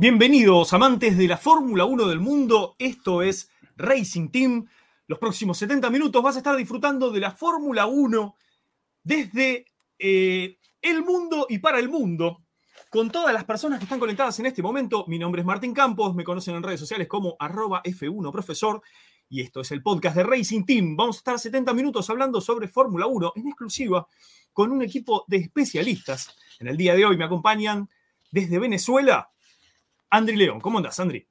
Bienvenidos, amantes de la Fórmula 1 del mundo. Esto es Racing Team. Los próximos 70 minutos vas a estar disfrutando de la Fórmula 1 desde eh, el mundo y para el mundo. Con todas las personas que están conectadas en este momento, mi nombre es Martín Campos, me conocen en redes sociales como arroba F1profesor y esto es el podcast de Racing Team. Vamos a estar 70 minutos hablando sobre Fórmula 1 en exclusiva con un equipo de especialistas. En el día de hoy me acompañan desde Venezuela Andri León. ¿Cómo andas, Andri?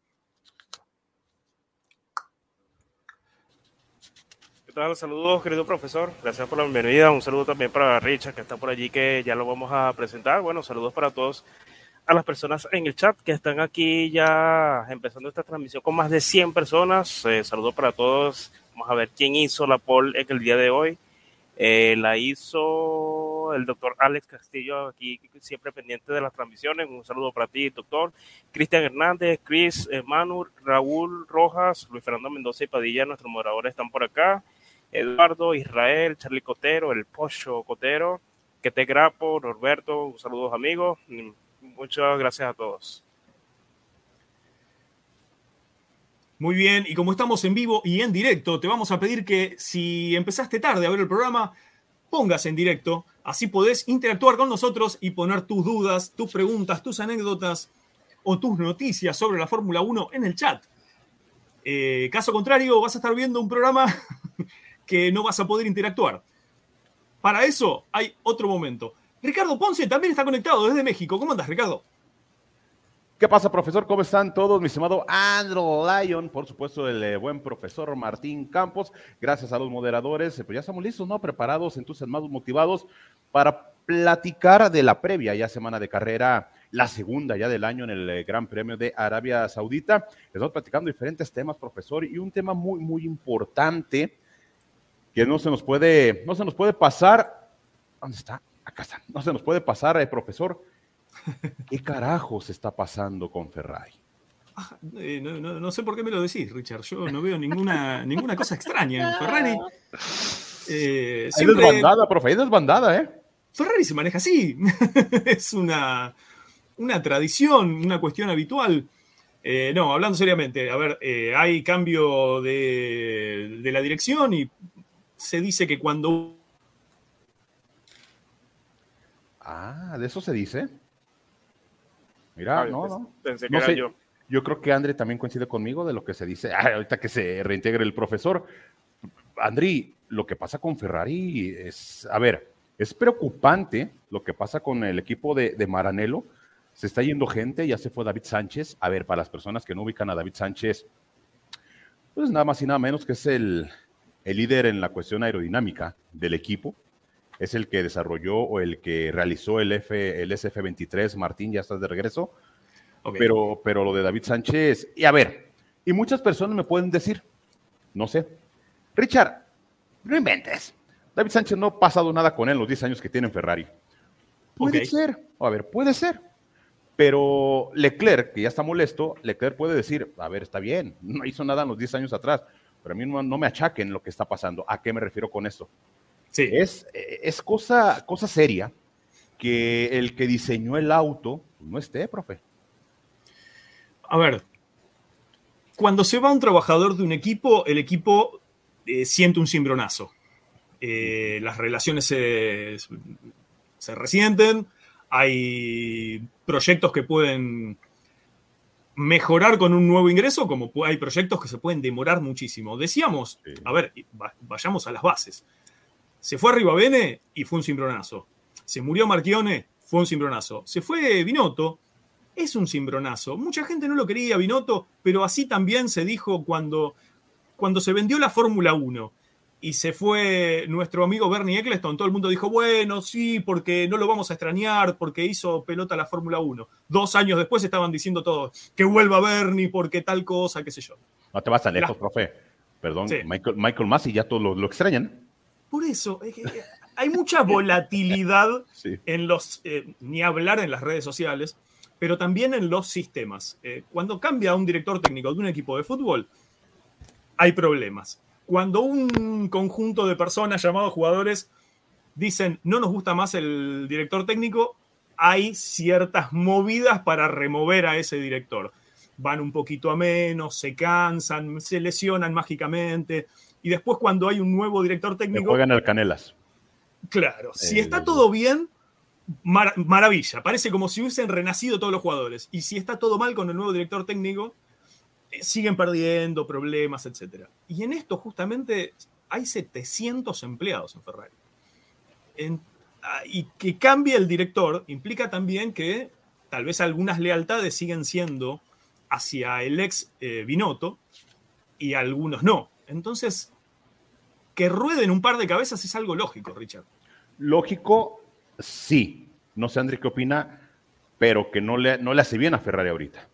¿Qué tal? Saludos, querido profesor. Gracias por la bienvenida. Un saludo también para Richard, que está por allí, que ya lo vamos a presentar. Bueno, saludos para todos a las personas en el chat que están aquí ya empezando esta transmisión con más de 100 personas. Eh, saludos para todos. Vamos a ver quién hizo la poll en el día de hoy. Eh, la hizo el doctor Alex Castillo, aquí siempre pendiente de las transmisiones. Un saludo para ti, doctor. Cristian Hernández, Chris eh, Manu, Raúl Rojas, Luis Fernando Mendoza y Padilla, nuestros moderadores están por acá. Eduardo, Israel, Charlie Cotero, el Pocho Cotero, te Grapo, Norberto, un saludo amigos. Muchas gracias a todos. Muy bien, y como estamos en vivo y en directo, te vamos a pedir que si empezaste tarde a ver el programa, pongas en directo, así podés interactuar con nosotros y poner tus dudas, tus preguntas, tus anécdotas o tus noticias sobre la Fórmula 1 en el chat. Eh, caso contrario, vas a estar viendo un programa que no vas a poder interactuar. Para eso hay otro momento. Ricardo Ponce también está conectado desde México. ¿Cómo andas, Ricardo? ¿Qué pasa, profesor? ¿Cómo están todos? Mi estimado Andrew Lyon, por supuesto, el eh, buen profesor Martín Campos. Gracias a los moderadores. Eh, pues ya estamos listos, ¿no? Preparados, entusiasmados, motivados para platicar de la previa ya semana de carrera, la segunda ya del año en el eh, Gran Premio de Arabia Saudita. Estamos platicando diferentes temas, profesor, y un tema muy, muy importante que no se nos puede, no se nos puede pasar. ¿Dónde está? Acá está. No se nos puede pasar, profesor ¿Qué carajos está pasando con Ferrari? Ah, eh, no, sé por qué me lo decís, Richard. Yo no veo ninguna, ninguna cosa extraña en Ferrari. Eh, siempre... Hay desbandada, profe, hay desbandada, ¿eh? Ferrari se maneja así. es una, una tradición, una cuestión habitual. Eh, no, hablando seriamente, a ver, eh, hay cambio de, de la dirección y se dice que cuando... Ah, ¿de eso se dice? Mira, no, no. Pensé que era yo. Yo creo que André también coincide conmigo de lo que se dice. ahorita que se reintegre el profesor. Andri, lo que pasa con Ferrari es, a ver, es preocupante lo que pasa con el equipo de, de Maranello. Se está yendo gente, ya se fue David Sánchez. A ver, para las personas que no ubican a David Sánchez, pues nada más y nada menos que es el, el líder en la cuestión aerodinámica del equipo es el que desarrolló o el que realizó el, F, el SF-23. Martín, ya estás de regreso. Pero, pero lo de David Sánchez, y a ver, y muchas personas me pueden decir, no sé, Richard, no inventes. David Sánchez no ha pasado nada con él en los 10 años que tiene en Ferrari. Puede ser, a ver, puede ser. Pero Leclerc, que ya está molesto, Leclerc puede decir, a ver, está bien, no hizo nada en los 10 años atrás, pero a mí no, no me achaquen lo que está pasando. ¿A qué me refiero con esto? Es, es cosa, cosa seria que el que diseñó el auto no esté, profe. A ver, cuando se va un trabajador de un equipo, el equipo eh, siente un cimbronazo. Eh, las relaciones se, se, resienten, hay proyectos que pueden mejorar con un nuevo ingreso, como hay proyectos que se pueden demorar muchísimo. Decíamos, a ver, vayamos a las bases. Se fue arriba Bene y fue un cimbronazo. Se murió Marchione, fue un cimbronazo. Se fue Binotto, es un cimbronazo. Mucha gente no lo quería Binotto, pero así también se dijo cuando, cuando se vendió la Fórmula 1 y se fue nuestro amigo Bernie Eccleston, todo el mundo dijo, bueno, sí, porque no lo vamos a extrañar, porque hizo pelota la Fórmula 1. Dos años después estaban diciendo todos, que vuelva Bernie, porque tal cosa, qué sé yo. No te vas tan lejos, profe. Perdón, Michael, Michael Massey ya todos lo extrañan. Por eso, hay mucha volatilidad en los, eh, ni hablar en las redes sociales, pero también en los sistemas. Eh, cuando cambia un director técnico de un equipo de fútbol, hay problemas. Cuando un conjunto de personas llamados jugadores dicen no nos gusta más el director técnico, hay ciertas movidas para remover a ese director. Van un poquito a menos, se cansan, se lesionan mágicamente. Y después cuando hay un nuevo director técnico... juegan al Canelas. Claro, si está todo bien, maravilla. Parece como si hubiesen renacido todos los jugadores. Y si está todo mal con el nuevo director técnico, eh, siguen perdiendo problemas, etc. Y en esto justamente hay 700 empleados en Ferrari. Ah, y que cambie el director implica también que tal vez algunas lealtades siguen siendo hacia el ex eh, Binotto y algunos no. Entonces, que rueden un par de cabezas es algo lógico, Richard. Lógico, sí. No sé, André, qué opina, pero que no le, no le hace bien a Ferrari ahorita.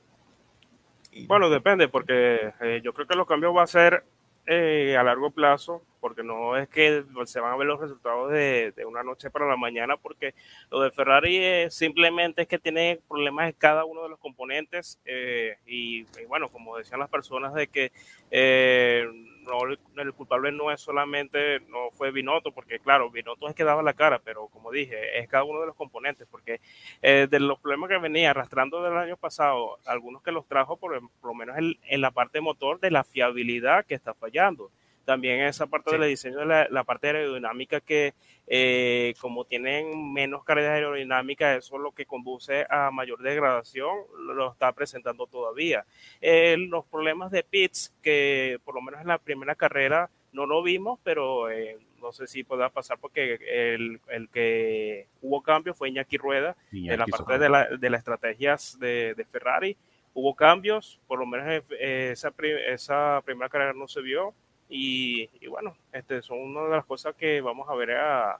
Bueno, depende, porque eh, yo creo que los cambios va a ser eh, a largo plazo, porque no es que se van a ver los resultados de, una noche para la mañana, porque lo de Ferrari simplemente es que tiene problemas en cada uno de los componentes eh, y, bueno, como decían las personas de que eh, no, el culpable no es solamente, no fue Binotto, porque claro, Binotto es que daba la cara, pero como dije, es cada uno de los componentes, porque eh, de los problemas que venía arrastrando del año pasado, algunos que los trajo por, lo menos en, la parte motor de la fiabilidad que está fallando también esa parte del diseño de la, parte aerodinámica que eh, como tienen menos carga aerodinámica, eso es lo que conduce a mayor degradación, lo está presentando todavía. Eh, los problemas de pits, que por lo menos en la primera carrera no lo vimos, pero eh, no sé si pueda pasar porque el, que hubo cambio fue Iñaki Rueda, en la parte de, la, de las estrategias de, Ferrari. Hubo cambios, por lo menos esa, esa primera carrera no se vio, y, bueno, este, son una de las cosas que vamos a ver a,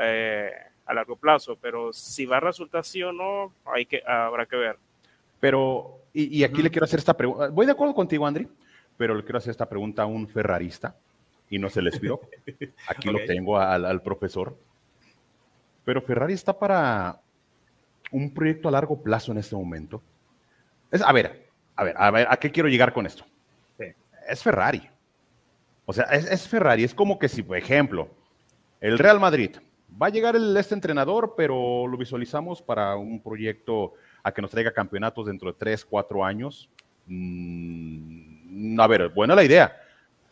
eh, a largo plazo, pero si va a resultar así o no, hay que, habrá que ver. Pero, y, aquí le quiero hacer esta pregunta, voy de acuerdo contigo, Andri, pero le quiero hacer esta pregunta a un ferrarista y no se les vio. Aquí lo tengo al, al profesor. Pero Ferrari está para un proyecto a largo plazo en este momento. Es, a ver, a ver, a ver, ¿a qué quiero llegar con esto? Es Ferrari. O sea, es, Ferrari, es como que si, por ejemplo, el Real Madrid, va a llegar el, este entrenador, pero lo visualizamos para un proyecto a que nos traiga campeonatos dentro de tres, cuatro años. Mm, a ver, buena la idea,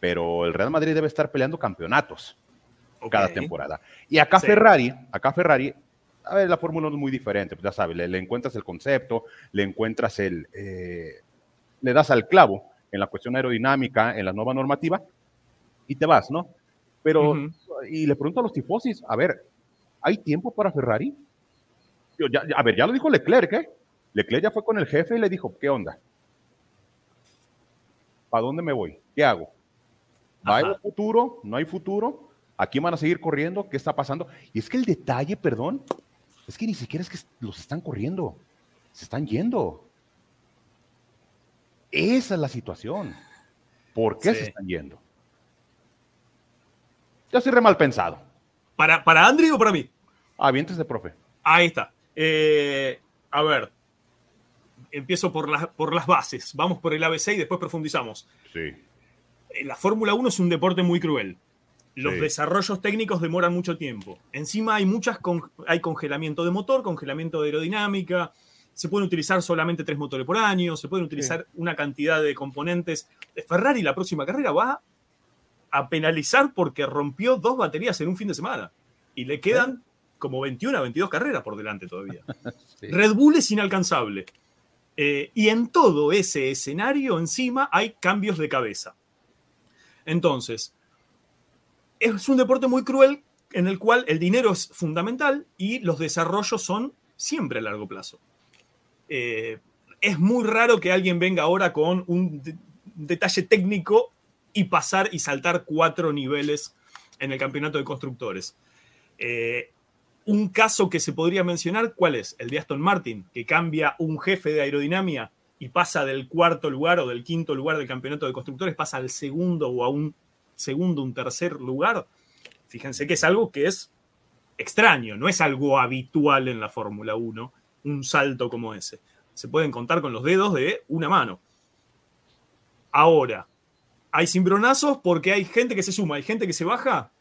pero el Real Madrid debe estar peleando campeonatos cada temporada. Y acá Ferrari, acá Ferrari, a ver, la fórmula es muy diferente, pues ya sabes, le, encuentras el concepto, le encuentras el, eh, le das al clavo en la cuestión aerodinámica, en la nueva normativa, y te vas, ¿no? Pero, y le pregunto a los tifosis, a ver, ¿hay tiempo para Ferrari? a ver, ya lo dijo Leclerc, ¿eh? Leclerc ya fue con el jefe y le dijo, ¿qué onda? ¿Para dónde me voy? ¿Qué hago? ¿Va a futuro? ¿No hay futuro? ¿Aquí van a seguir corriendo? ¿Qué está pasando? Y es que el detalle, perdón, es que ni siquiera es que los están corriendo, se están yendo. Esa es la situación. ¿Por qué se están yendo? Yo soy re mal pensado. ¿Para, para Andri o para mí? Ah, bien, de profe. Ahí está. Eh, a ver, empiezo por, las por las bases. Vamos por el ABC y después profundizamos. Sí. Eh, la Fórmula 1 es un deporte muy cruel. Los desarrollos técnicos demoran mucho tiempo. Encima hay muchas hay congelamiento de motor, congelamiento de aerodinámica. Se pueden utilizar solamente tres motores por año, se pueden utilizar una cantidad de componentes. Ferrari la próxima carrera va a penalizar porque rompió dos baterías en un fin de semana. Y le quedan como 21 a 22 carreras por delante todavía. Red Bull es inalcanzable. Eh, y en todo ese escenario encima hay cambios de cabeza. Entonces, es un deporte muy cruel en el cual el dinero es fundamental y los desarrollos son siempre a largo plazo. Eh, es muy raro que alguien venga ahora con un detalle técnico y pasar y saltar cuatro niveles en el campeonato de constructores. Eh, un caso que se podría mencionar, ¿cuál es? El de Aston Martin, que cambia un jefe de aerodinámica y pasa del cuarto lugar o del quinto lugar del campeonato de constructores, pasa al segundo o a un segundo, un tercer lugar. Fíjense que es algo que es extraño, no es algo habitual en la Fórmula 1, un salto como ese. Se pueden contar con los dedos de una mano. Ahora, hay cimbronazos porque hay gente que se suma, hay gente que se baja,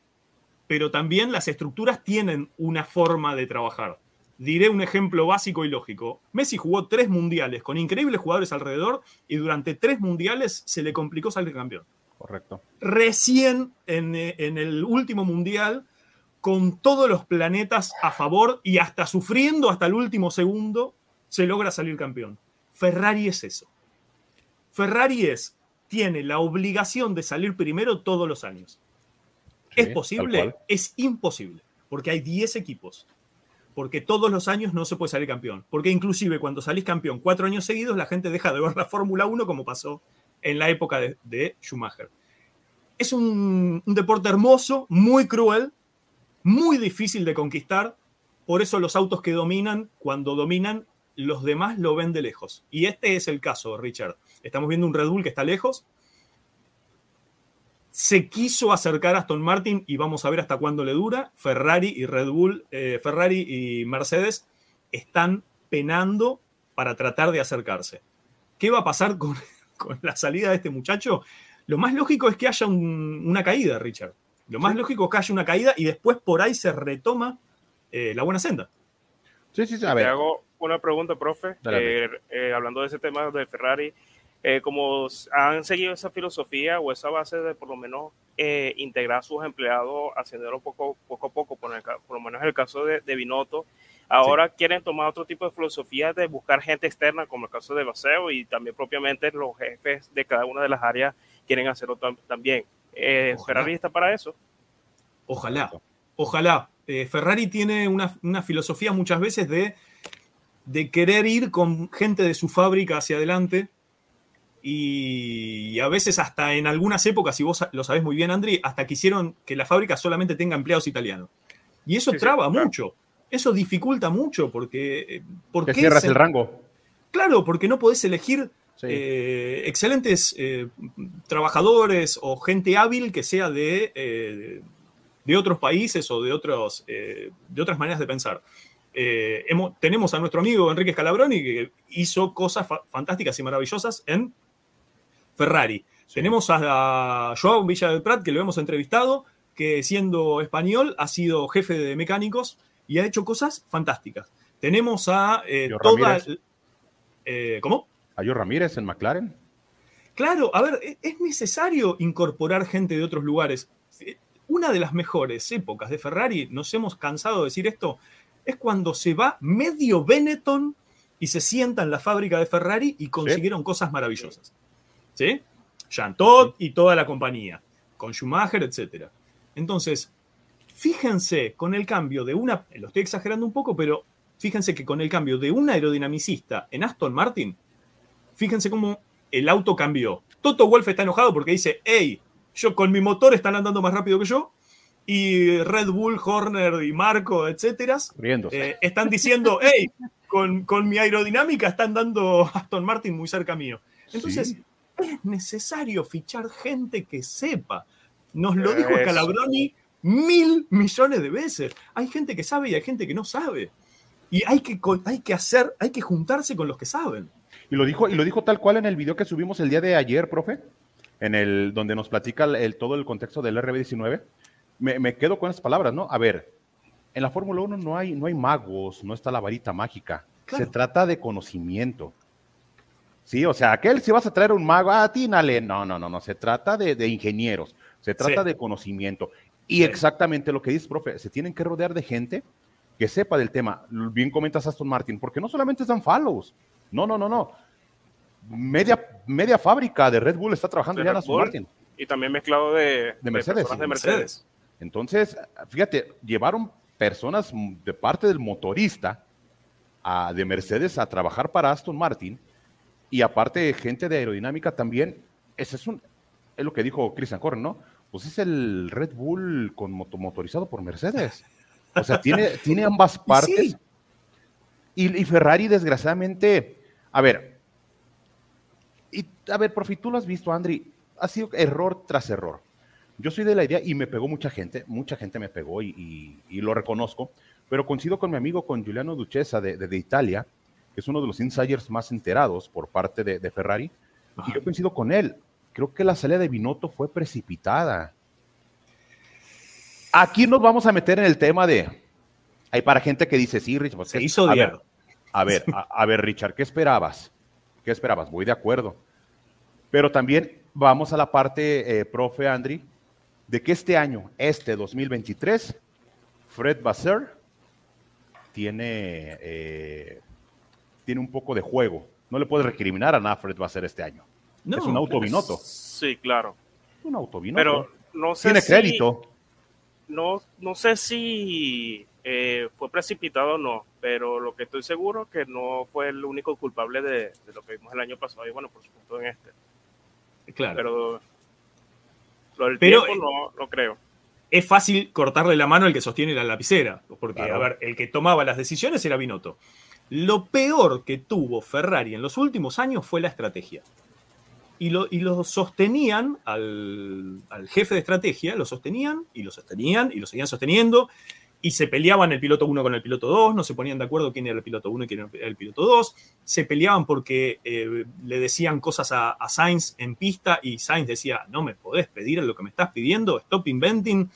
pero también las estructuras tienen una forma de trabajar. diré un ejemplo básico y lógico. Messi jugó tres mundiales con increíbles jugadores alrededor y durante tres mundiales se le complicó salir campeón. Correcto. Recién en, en el último mundial, con todos los planetas a favor y hasta sufriendo hasta el último segundo, se logra salir campeón. Ferrari es eso. Ferrari es, tiene la obligación de salir primero todos los años. ¿Es posible? Es imposible, porque hay 10 equipos. Porque todos los años no se puede salir campeón. Porque inclusive cuando salís campeón cuatro años seguidos, la gente deja de ver la Fórmula 1 como pasó en la época de, Schumacher. Es un, un deporte hermoso, muy cruel, muy difícil de conquistar. Por eso los autos que dominan, cuando dominan, los demás lo ven de lejos. Y este es el caso, Richard. Estamos viendo un Red Bull que está lejos. Se quiso acercar a Aston Martin y vamos a ver hasta cuándo le dura. Ferrari y Red Bull, eh, Ferrari y Mercedes están penando para tratar de acercarse. ¿Qué va a pasar con, la salida de este muchacho? Lo más lógico es que haya una caída, Richard. Lo más lógico es que haya una caída y después por ahí se retoma eh, la buena senda. Sí, sí, sí. A ver. Te hago una pregunta, profe. Eh, hablando de ese tema de Ferrari, eh, como han seguido esa filosofía o esa base de por lo menos eh, integrar a sus empleados, haciéndolo poco, poco a poco, por, lo menos en el caso de, de Binotto, ahora quieren tomar otro tipo de filosofía de buscar gente externa, como el caso de Baseo, y también propiamente los jefes de cada una de las áreas quieren hacerlo también. Eh, ¿Ferrari está para eso? Ojalá, ojalá. Ferrari tiene una, una filosofía muchas veces de, de querer ir con gente de su fábrica hacia adelante, y a veces hasta en algunas épocas, y vos lo sabés muy bien, Andri, hasta quisieron que la fábrica solamente tenga empleados italianos. Y eso traba mucho, eso dificulta mucho porque... Eh, porque cierras el rango. Claro, porque no podés elegir eh, excelentes eh, trabajadores o gente hábil que sea de, de otros países o de, otros, de otras maneras de pensar. tenemos a nuestro amigo Enrique Scalabroni que hizo cosas fantásticas y maravillosas en Ferrari. Tenemos a, Joao Villa del Prat, que lo hemos entrevistado, que siendo español ha sido jefe de mecánicos y ha hecho cosas fantásticas. Tenemos a eh, toda. Eh, ¿Cómo? A Ramírez en McLaren. Claro, a ver, e-, es necesario incorporar gente de otros lugares. Una de las mejores épocas de Ferrari, nos hemos cansado de decir esto, es cuando se va medio Benetton y se sienta en la fábrica de Ferrari y consiguieron cosas maravillosas. ¿Sí? Jean Todt y toda la compañía, con Schumacher, etc. Entonces, fíjense con el cambio de una, lo estoy exagerando un poco, pero fíjense que con el cambio de un aerodinamicista en Aston Martin, fíjense cómo el auto cambió. Toto Wolf está enojado porque dice, hey, yo con mi motor están andando más rápido que yo, y Red Bull, Horner y Marco, etcétera, eh, están diciendo, hey, con, mi aerodinámica están dando Aston Martin muy cerca mío. Entonces, es necesario fichar gente que sepa. Nos lo dijo Calabroni mil millones de veces. Hay gente que sabe y hay gente que no sabe. Y hay que, hay que hacer, hay que juntarse con los que saben. Y lo dijo, y lo dijo tal cual en el video que subimos el día de ayer, profe, en el donde nos platica el, todo el contexto del RB19. Me, quedo con esas palabras, ¿no? A ver, en la Fórmula 1 no hay, no hay magos, no está la varita mágica. Se trata de conocimiento. Sí, o sea, aquel si vas a traer un mago, ah, tínale. No, no, no, no. Se trata de, ingenieros, se trata de conocimiento. Y exactamente lo que dices, profe, se tienen que rodear de gente que sepa del tema. Bien comentas Aston Martin, porque no solamente dan follows. No, no, no, no. Media, media fábrica de Red Bull está trabajando ya en Aston Martin. Y también mezclado de, Mercedes. De, Mercedes. Entonces, fíjate, llevaron personas de parte del motorista a, de Mercedes a trabajar para Aston Martin y aparte, gente de aerodinámica también, ese es, un, es lo que dijo Christian Horner, ¿no? Pues es el Red Bull con motorizado por Mercedes. O sea, tiene, tiene ambas partes. Y, Ferrari, desgraciadamente, a ver, y a ver, profe, tú lo has visto, Andri, ha sido error tras error. Yo soy de la idea, y me pegó mucha gente, mucha gente me pegó y, lo reconozco, pero coincido con mi amigo, con Giuliano Duchessa de, de Italia, es uno de los insiders más enterados por parte de, Ferrari, y yo coincido con él. Creo que la salida de Binotto fue precipitada. Aquí nos vamos a meter en el tema de Hay para gente que dice, sí, Richard. Se hizo a ver, a ver, a, ver, Richard, ¿qué esperabas? ¿Qué esperabas? Voy de acuerdo. Pero también vamos a la parte, eh, profe Andri, de que este año, este 2023, Fred Basser tiene, eh, tiene un poco de juego. No le puedes recriminar a nada Fred Basser este año. es un autovinoto. Sí, claro. Un autovinoto. Pero no sé Tiene crédito. No, no sé si eh, fue precipitado o no, pero lo que estoy seguro que no fue el único culpable de, lo que vimos el año pasado y bueno, por supuesto en este. Claro. Pero lo del tiempo no, no creo. Es fácil cortarle la mano al que sostiene la lapicera, porque, a ver, el que tomaba las decisiones era Binotto. Lo peor que tuvo Ferrari en los últimos años fue la estrategia. Y lo, sostenían al, jefe de estrategia, lo sostenían y lo sostenían y lo seguían sosteniendo. Y se peleaban el piloto 1 con el piloto 2, no se ponían de acuerdo quién era el piloto 1 y quién era el piloto 2, se peleaban porque eh, le decían cosas a, Sainz en pista y Sainz decía, no me podés pedir lo que me estás pidiendo, stop inventing,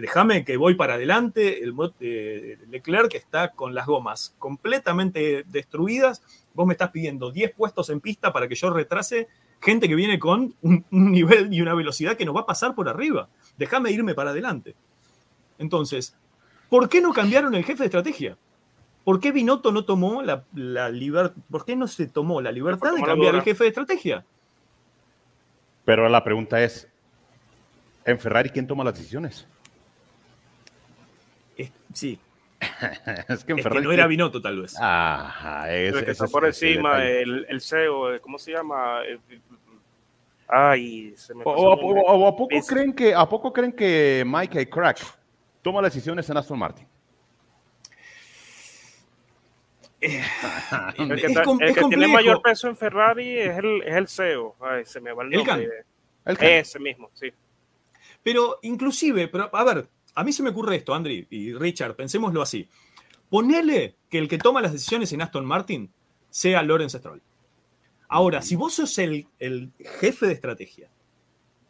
déjame que voy para adelante, el eh, Leclerc está con las gomas completamente destruidas, vos me estás pidiendo 10 puestos en pista para que yo retrase gente que viene con un, nivel y una velocidad que nos va a pasar por arriba. Déjame irme para adelante. Entonces, ¿por qué no cambiaron el jefe de estrategia? ¿Por qué Binotto no tomó la, libertad? ¿Por qué no se tomó la libertad de cambiar el jefe de estrategia? Pero la pregunta es, ¿en Ferrari quién toma las decisiones? Sí. es que, en Ferrari no era Binotto, tal vez. Ajá, es, que está por encima, el, el, CEO, ¿cómo se llama? Ay, se me o, a poco creen que a poco creen que Mike Crack toma las decisiones en Aston Martin? Eh, el que, tiene mayor peso en Ferrari es el, es el CEO. Ay, se me va el nombre. El Ese mismo, sí. Pero inclusive, pero, a ver, a mí se me ocurre esto, Andri y Richard, pensémoslo así. Ponele que el que toma las decisiones en Aston Martin sea Lawrence Stroll. Ahora, si vos sos el, jefe de estrategia,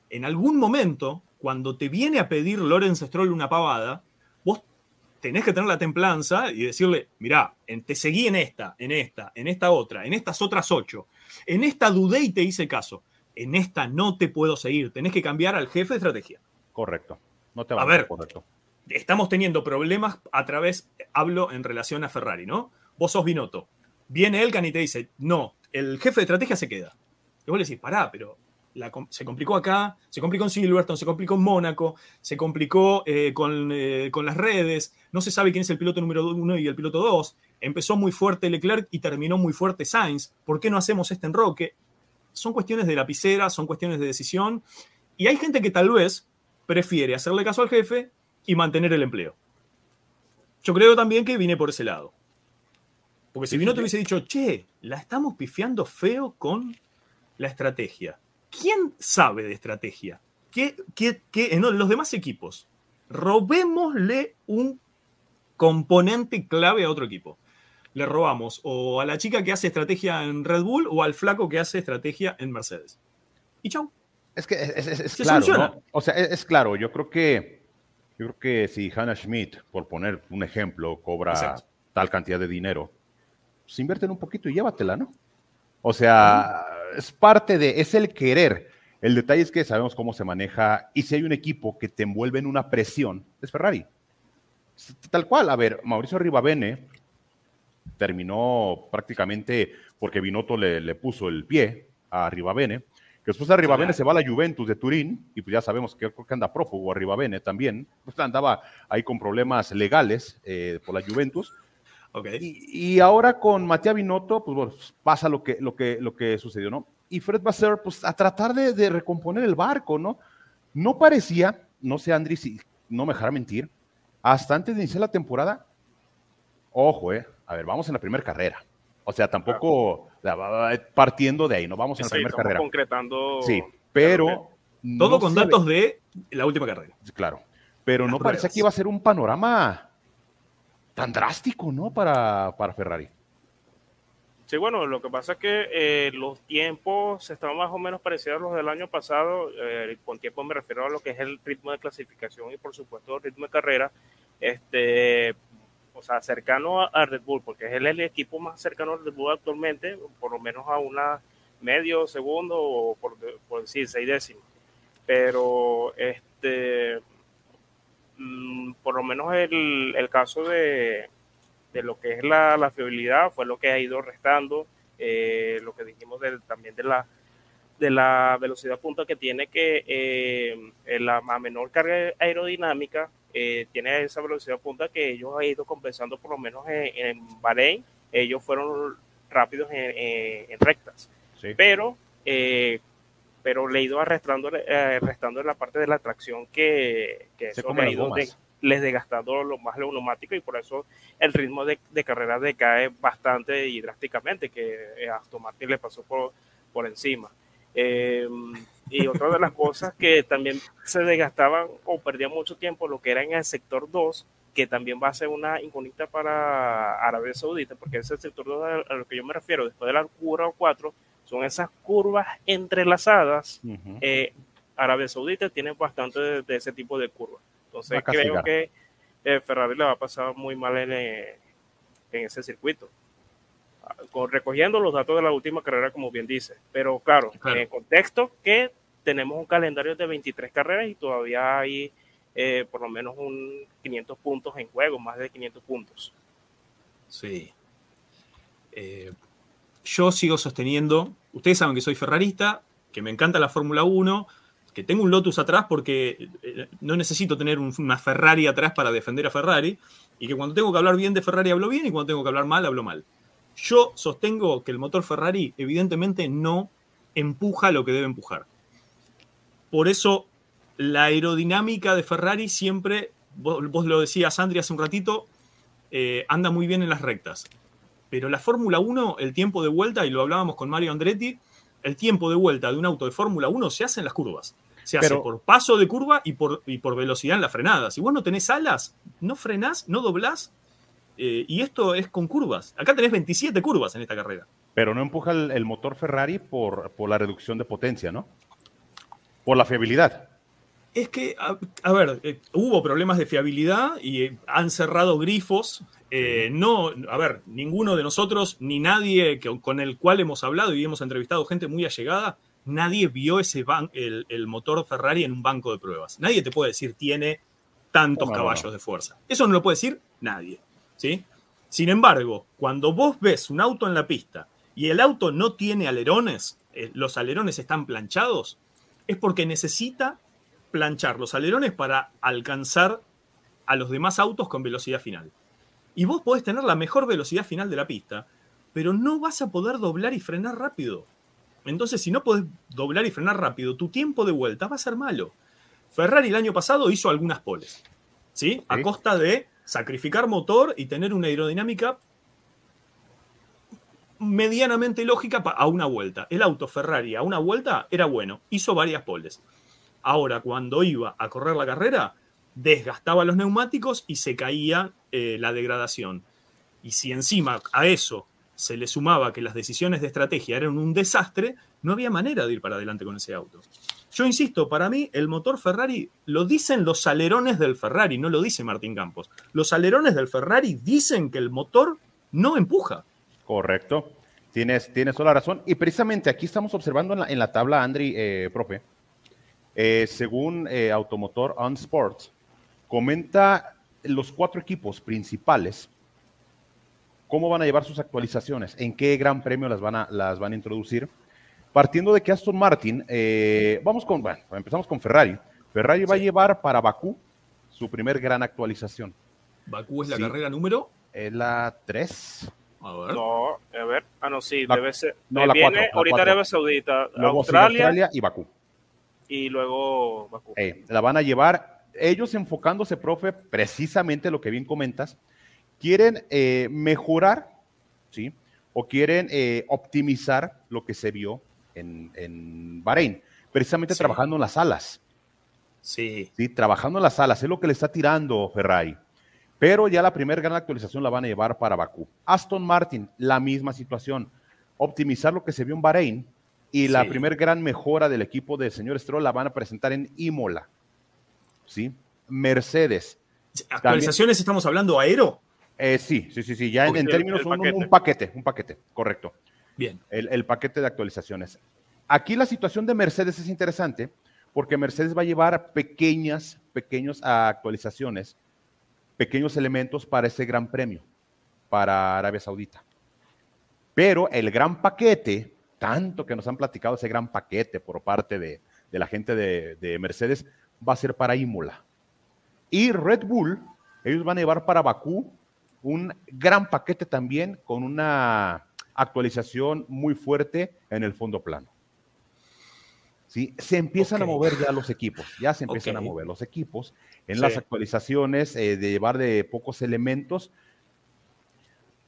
en algún momento, cuando te viene a pedir Lawrence Stroll una pavada, vos tenés que tener la templanza y decirle, mirá, te seguí en esta, en esta, en esta otra, en estas otras ocho. En esta dudé y te hice caso. En esta no te puedo seguir. Tenés que cambiar al jefe de estrategia. Correcto. No te va a ver, correcto. estamos teniendo problemas a través, hablo en relación a Ferrari, ¿no? Vos sos Binotto. Viene Elkan y te dice, no, el jefe de estrategia se queda. Y vos le decís, pará, pero se complicó acá, se complicó en Silverstone, se complicó en Mónaco, se complicó eh, con, eh, con, las redes, no se sabe quién es el piloto número uno y el piloto dos. Empezó muy fuerte Leclerc y terminó muy fuerte Sainz. ¿Por qué no hacemos este enroque? Son cuestiones de lapicera, son cuestiones de decisión. Y hay gente que tal vez prefiere hacerle caso al jefe y mantener el empleo. Yo creo también que vine por ese lado. Porque si vino te hubiese dicho, che, la estamos pifiando feo con la estrategia. ¿Quién sabe de estrategia? ¿Qué, qué, en los demás equipos? Robémosle un componente clave a otro equipo. Le robamos o a la chica que hace estrategia en Red Bull o al flaco que hace estrategia en Mercedes. Y chau. Es que es, claro, O sea, es, claro, yo creo que yo creo que si Hannah Schmidt, por poner un ejemplo, cobra tal cantidad de dinero, pues invierten un poquito y llévatela, ¿no? O sea, es parte de, es el querer. El detalle es que sabemos cómo se maneja y si hay un equipo que te envuelve en una presión, es Ferrari. Tal cual, a ver, Mauricio Ribabene terminó prácticamente porque Binotto le, le puso el pie a Ribabene que después de Ribabene se va a la Juventus de Turín, y pues ya sabemos que, que anda prófugo a Ribabene también, pues andaba ahí con problemas legales eh, por la Juventus. Okay. Y, ahora con Matías Binotto, pues bueno, pasa lo que, lo que, lo que sucedió, ¿no? Y Fred va a ser, pues, a tratar de, recomponer el barco, ¿no? No parecía, no sé, Andrés, si no me dejará mentir, hasta antes de iniciar la temporada, ojo, eh, a ver, vamos en la primera carrera. O sea, tampoco partiendo de ahí, no vamos en la primera carrera. concretando. Sí, pero. Todo con datos de la última carrera. Claro. Pero no parecía que iba a ser un panorama tan drástico, ¿no? Para, para Ferrari. Sí, bueno, lo que pasa es que eh, los tiempos estaban más o menos parecidos a los del año pasado. Eh, con tiempo me refiero a lo que es el ritmo de clasificación y, por supuesto, el ritmo de carrera. Este, o sea, cercano a, Red Bull, porque es el, equipo más cercano a Red Bull actualmente, por lo menos a una medio segundo o por, decir seis décimas. Pero este, mm, por lo menos el, caso de, de, lo que es la, la, fiabilidad fue lo que ha ido restando, eh, lo que dijimos también de la de la velocidad punta que tiene que eh, la menor carga aerodinámica eh, tiene esa velocidad punta que ellos han ido compensando por lo menos en, en Bahrein, ellos fueron rápidos en, rectas, pero eh, pero le ha ido arrastrando, eh, en la parte de la tracción que, que eso ha ido les desgastando lo más lo neumático y por eso el ritmo de, de, carrera decae bastante y drásticamente que a Aston Martin le pasó por, por encima. Eh, y otra de las cosas que también se desgastaban o perdían mucho tiempo, lo que era en el sector 2, que también va a ser una incógnita para Arabia Saudita, porque ese sector 2 a lo que yo me refiero, después de la curva 4, son esas curvas entrelazadas. Eh, Arabia Saudita tiene bastante de, ese tipo de curvas. Entonces creo que eh, Ferrari le va a pasar muy mal en, en ese circuito recogiendo los datos de la última carrera, como bien dice. Pero claro, en el contexto que tenemos un calendario de 23 carreras y todavía hay eh, por lo menos un 500 puntos en juego, más de 500 puntos. Sí. Eh, yo sigo sosteniendo, ustedes saben que soy ferrarista, que me encanta la Fórmula 1, que tengo un Lotus atrás porque eh, no necesito tener una Ferrari atrás para defender a Ferrari, y que cuando tengo que hablar bien de Ferrari hablo bien y cuando tengo que hablar mal hablo mal. Yo sostengo que el motor Ferrari evidentemente no empuja lo que debe empujar. Por eso la aerodinámica de Ferrari siempre, vos, lo decías Andri hace un ratito, eh, anda muy bien en las rectas. Pero la Fórmula 1, el tiempo de vuelta, y lo hablábamos con Mario Andretti, el tiempo de vuelta de un auto de Fórmula 1 se hace en las curvas. Se hace por paso de curva y por, y por velocidad en la frenada. Si vos no tenés alas, no frenás, no doblás eh, y esto es con curvas. Acá tenés 27 curvas en esta carrera. Pero no empuja el, motor Ferrari por, la reducción de potencia, ¿no? Por la fiabilidad. Es que, a, ver, eh, hubo problemas de fiabilidad y eh, han cerrado grifos. no, a ver, ninguno de nosotros, ni nadie con el cual hemos hablado y hemos entrevistado gente muy allegada, nadie vio ese el, motor Ferrari en un banco de pruebas. Nadie te puede decir tiene tantos caballos de fuerza. Eso no lo puede decir nadie. ¿sí? Sin embargo, cuando vos ves un auto en la pista y el auto no tiene alerones, eh, los alerones están planchados, es porque necesita planchar los alerones para alcanzar a los demás autos con velocidad final. Y vos podés tener la mejor velocidad final de la pista, pero no vas a poder doblar y frenar rápido. Entonces, si no podés doblar y frenar rápido, tu tiempo de vuelta va a ser malo. Ferrari el año pasado hizo algunas poles, ¿sí? A costa de sacrificar motor y tener una aerodinámica medianamente lógica a una vuelta. El auto Ferrari a una vuelta era bueno, hizo varias poles. Ahora, cuando iba a correr la carrera, desgastaba los neumáticos y se caía eh, la degradación. Y si encima a eso se le sumaba que las decisiones de estrategia eran un desastre, no había manera de ir para adelante con ese auto. Yo insisto, para mí el motor Ferrari lo dicen los alerones del Ferrari, no lo dice Martín Campos. Los alerones del Ferrari dicen que el motor no empuja. Correcto. Tienes, tienes toda la razón. Y precisamente aquí estamos observando en la, tabla, Andri, eh, profe, eh, según eh, Automotor On Sports, comenta los cuatro equipos principales cómo van a llevar sus actualizaciones, en qué gran premio las van a, las van a introducir partiendo de que Aston Martin, eh, vamos con, bueno, empezamos con Ferrari. Ferrari va a llevar para Bakú su primer gran actualización. ¿Bakú es la carrera número? Es la 3. A ver. No, a ver. Ah, no, sí, debe ser. No, la viene 4, ahorita Arabia Saudita, Australia, y Bakú. Y luego Bakú. Eh, la van a llevar, ellos enfocándose, profe, precisamente lo que bien comentas, quieren eh, mejorar, ¿sí? O quieren optimizar lo que se vio en, en Bahrein, precisamente trabajando en las alas. Sí. Sí, trabajando en las alas, es lo que le está tirando Ferrari. Pero ya la primera gran actualización la van a llevar para Bakú. Aston Martin, la misma situación. Optimizar lo que se vio en Bahrein y la primera gran mejora del equipo del señor Stroll la van a presentar en Imola. ¿Sí? Mercedes. ¿Actualizaciones estamos hablando aero? Eh, sí, sí, sí, sí. Ya en, términos son un, paquete, un paquete, correcto. Bien. El, paquete de actualizaciones. Aquí la situación de Mercedes es interesante porque Mercedes va a llevar pequeñas, pequeñas actualizaciones, pequeños elementos para ese gran premio, para Arabia Saudita. Pero el gran paquete, tanto que nos han platicado ese gran paquete por parte de, la gente de, de Mercedes, va a ser para Imola. Y Red Bull, ellos van a llevar para Bakú un gran paquete también con una actualización muy fuerte en el fondo plano. ¿Sí? Se empiezan a mover ya los equipos, ya se empiezan a mover los equipos en las actualizaciones eh, de llevar de pocos elementos.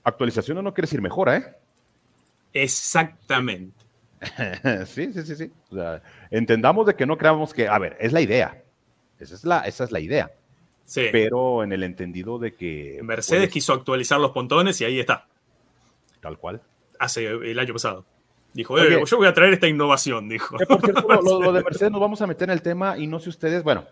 Actualización no quiere decir mejora, ¿eh? Exactamente. sí, sí, sí, sí. entendamos de que no creamos que, a ver, es la idea. Esa es la, esa es la idea. Pero en el entendido de que. Mercedes quiso actualizar los pontones y ahí está. Tal cual. Hace el año pasado. Dijo, eh, yo voy a traer esta innovación, dijo. por cierto, lo, de Mercedes nos vamos a meter en el tema y no sé ustedes, bueno,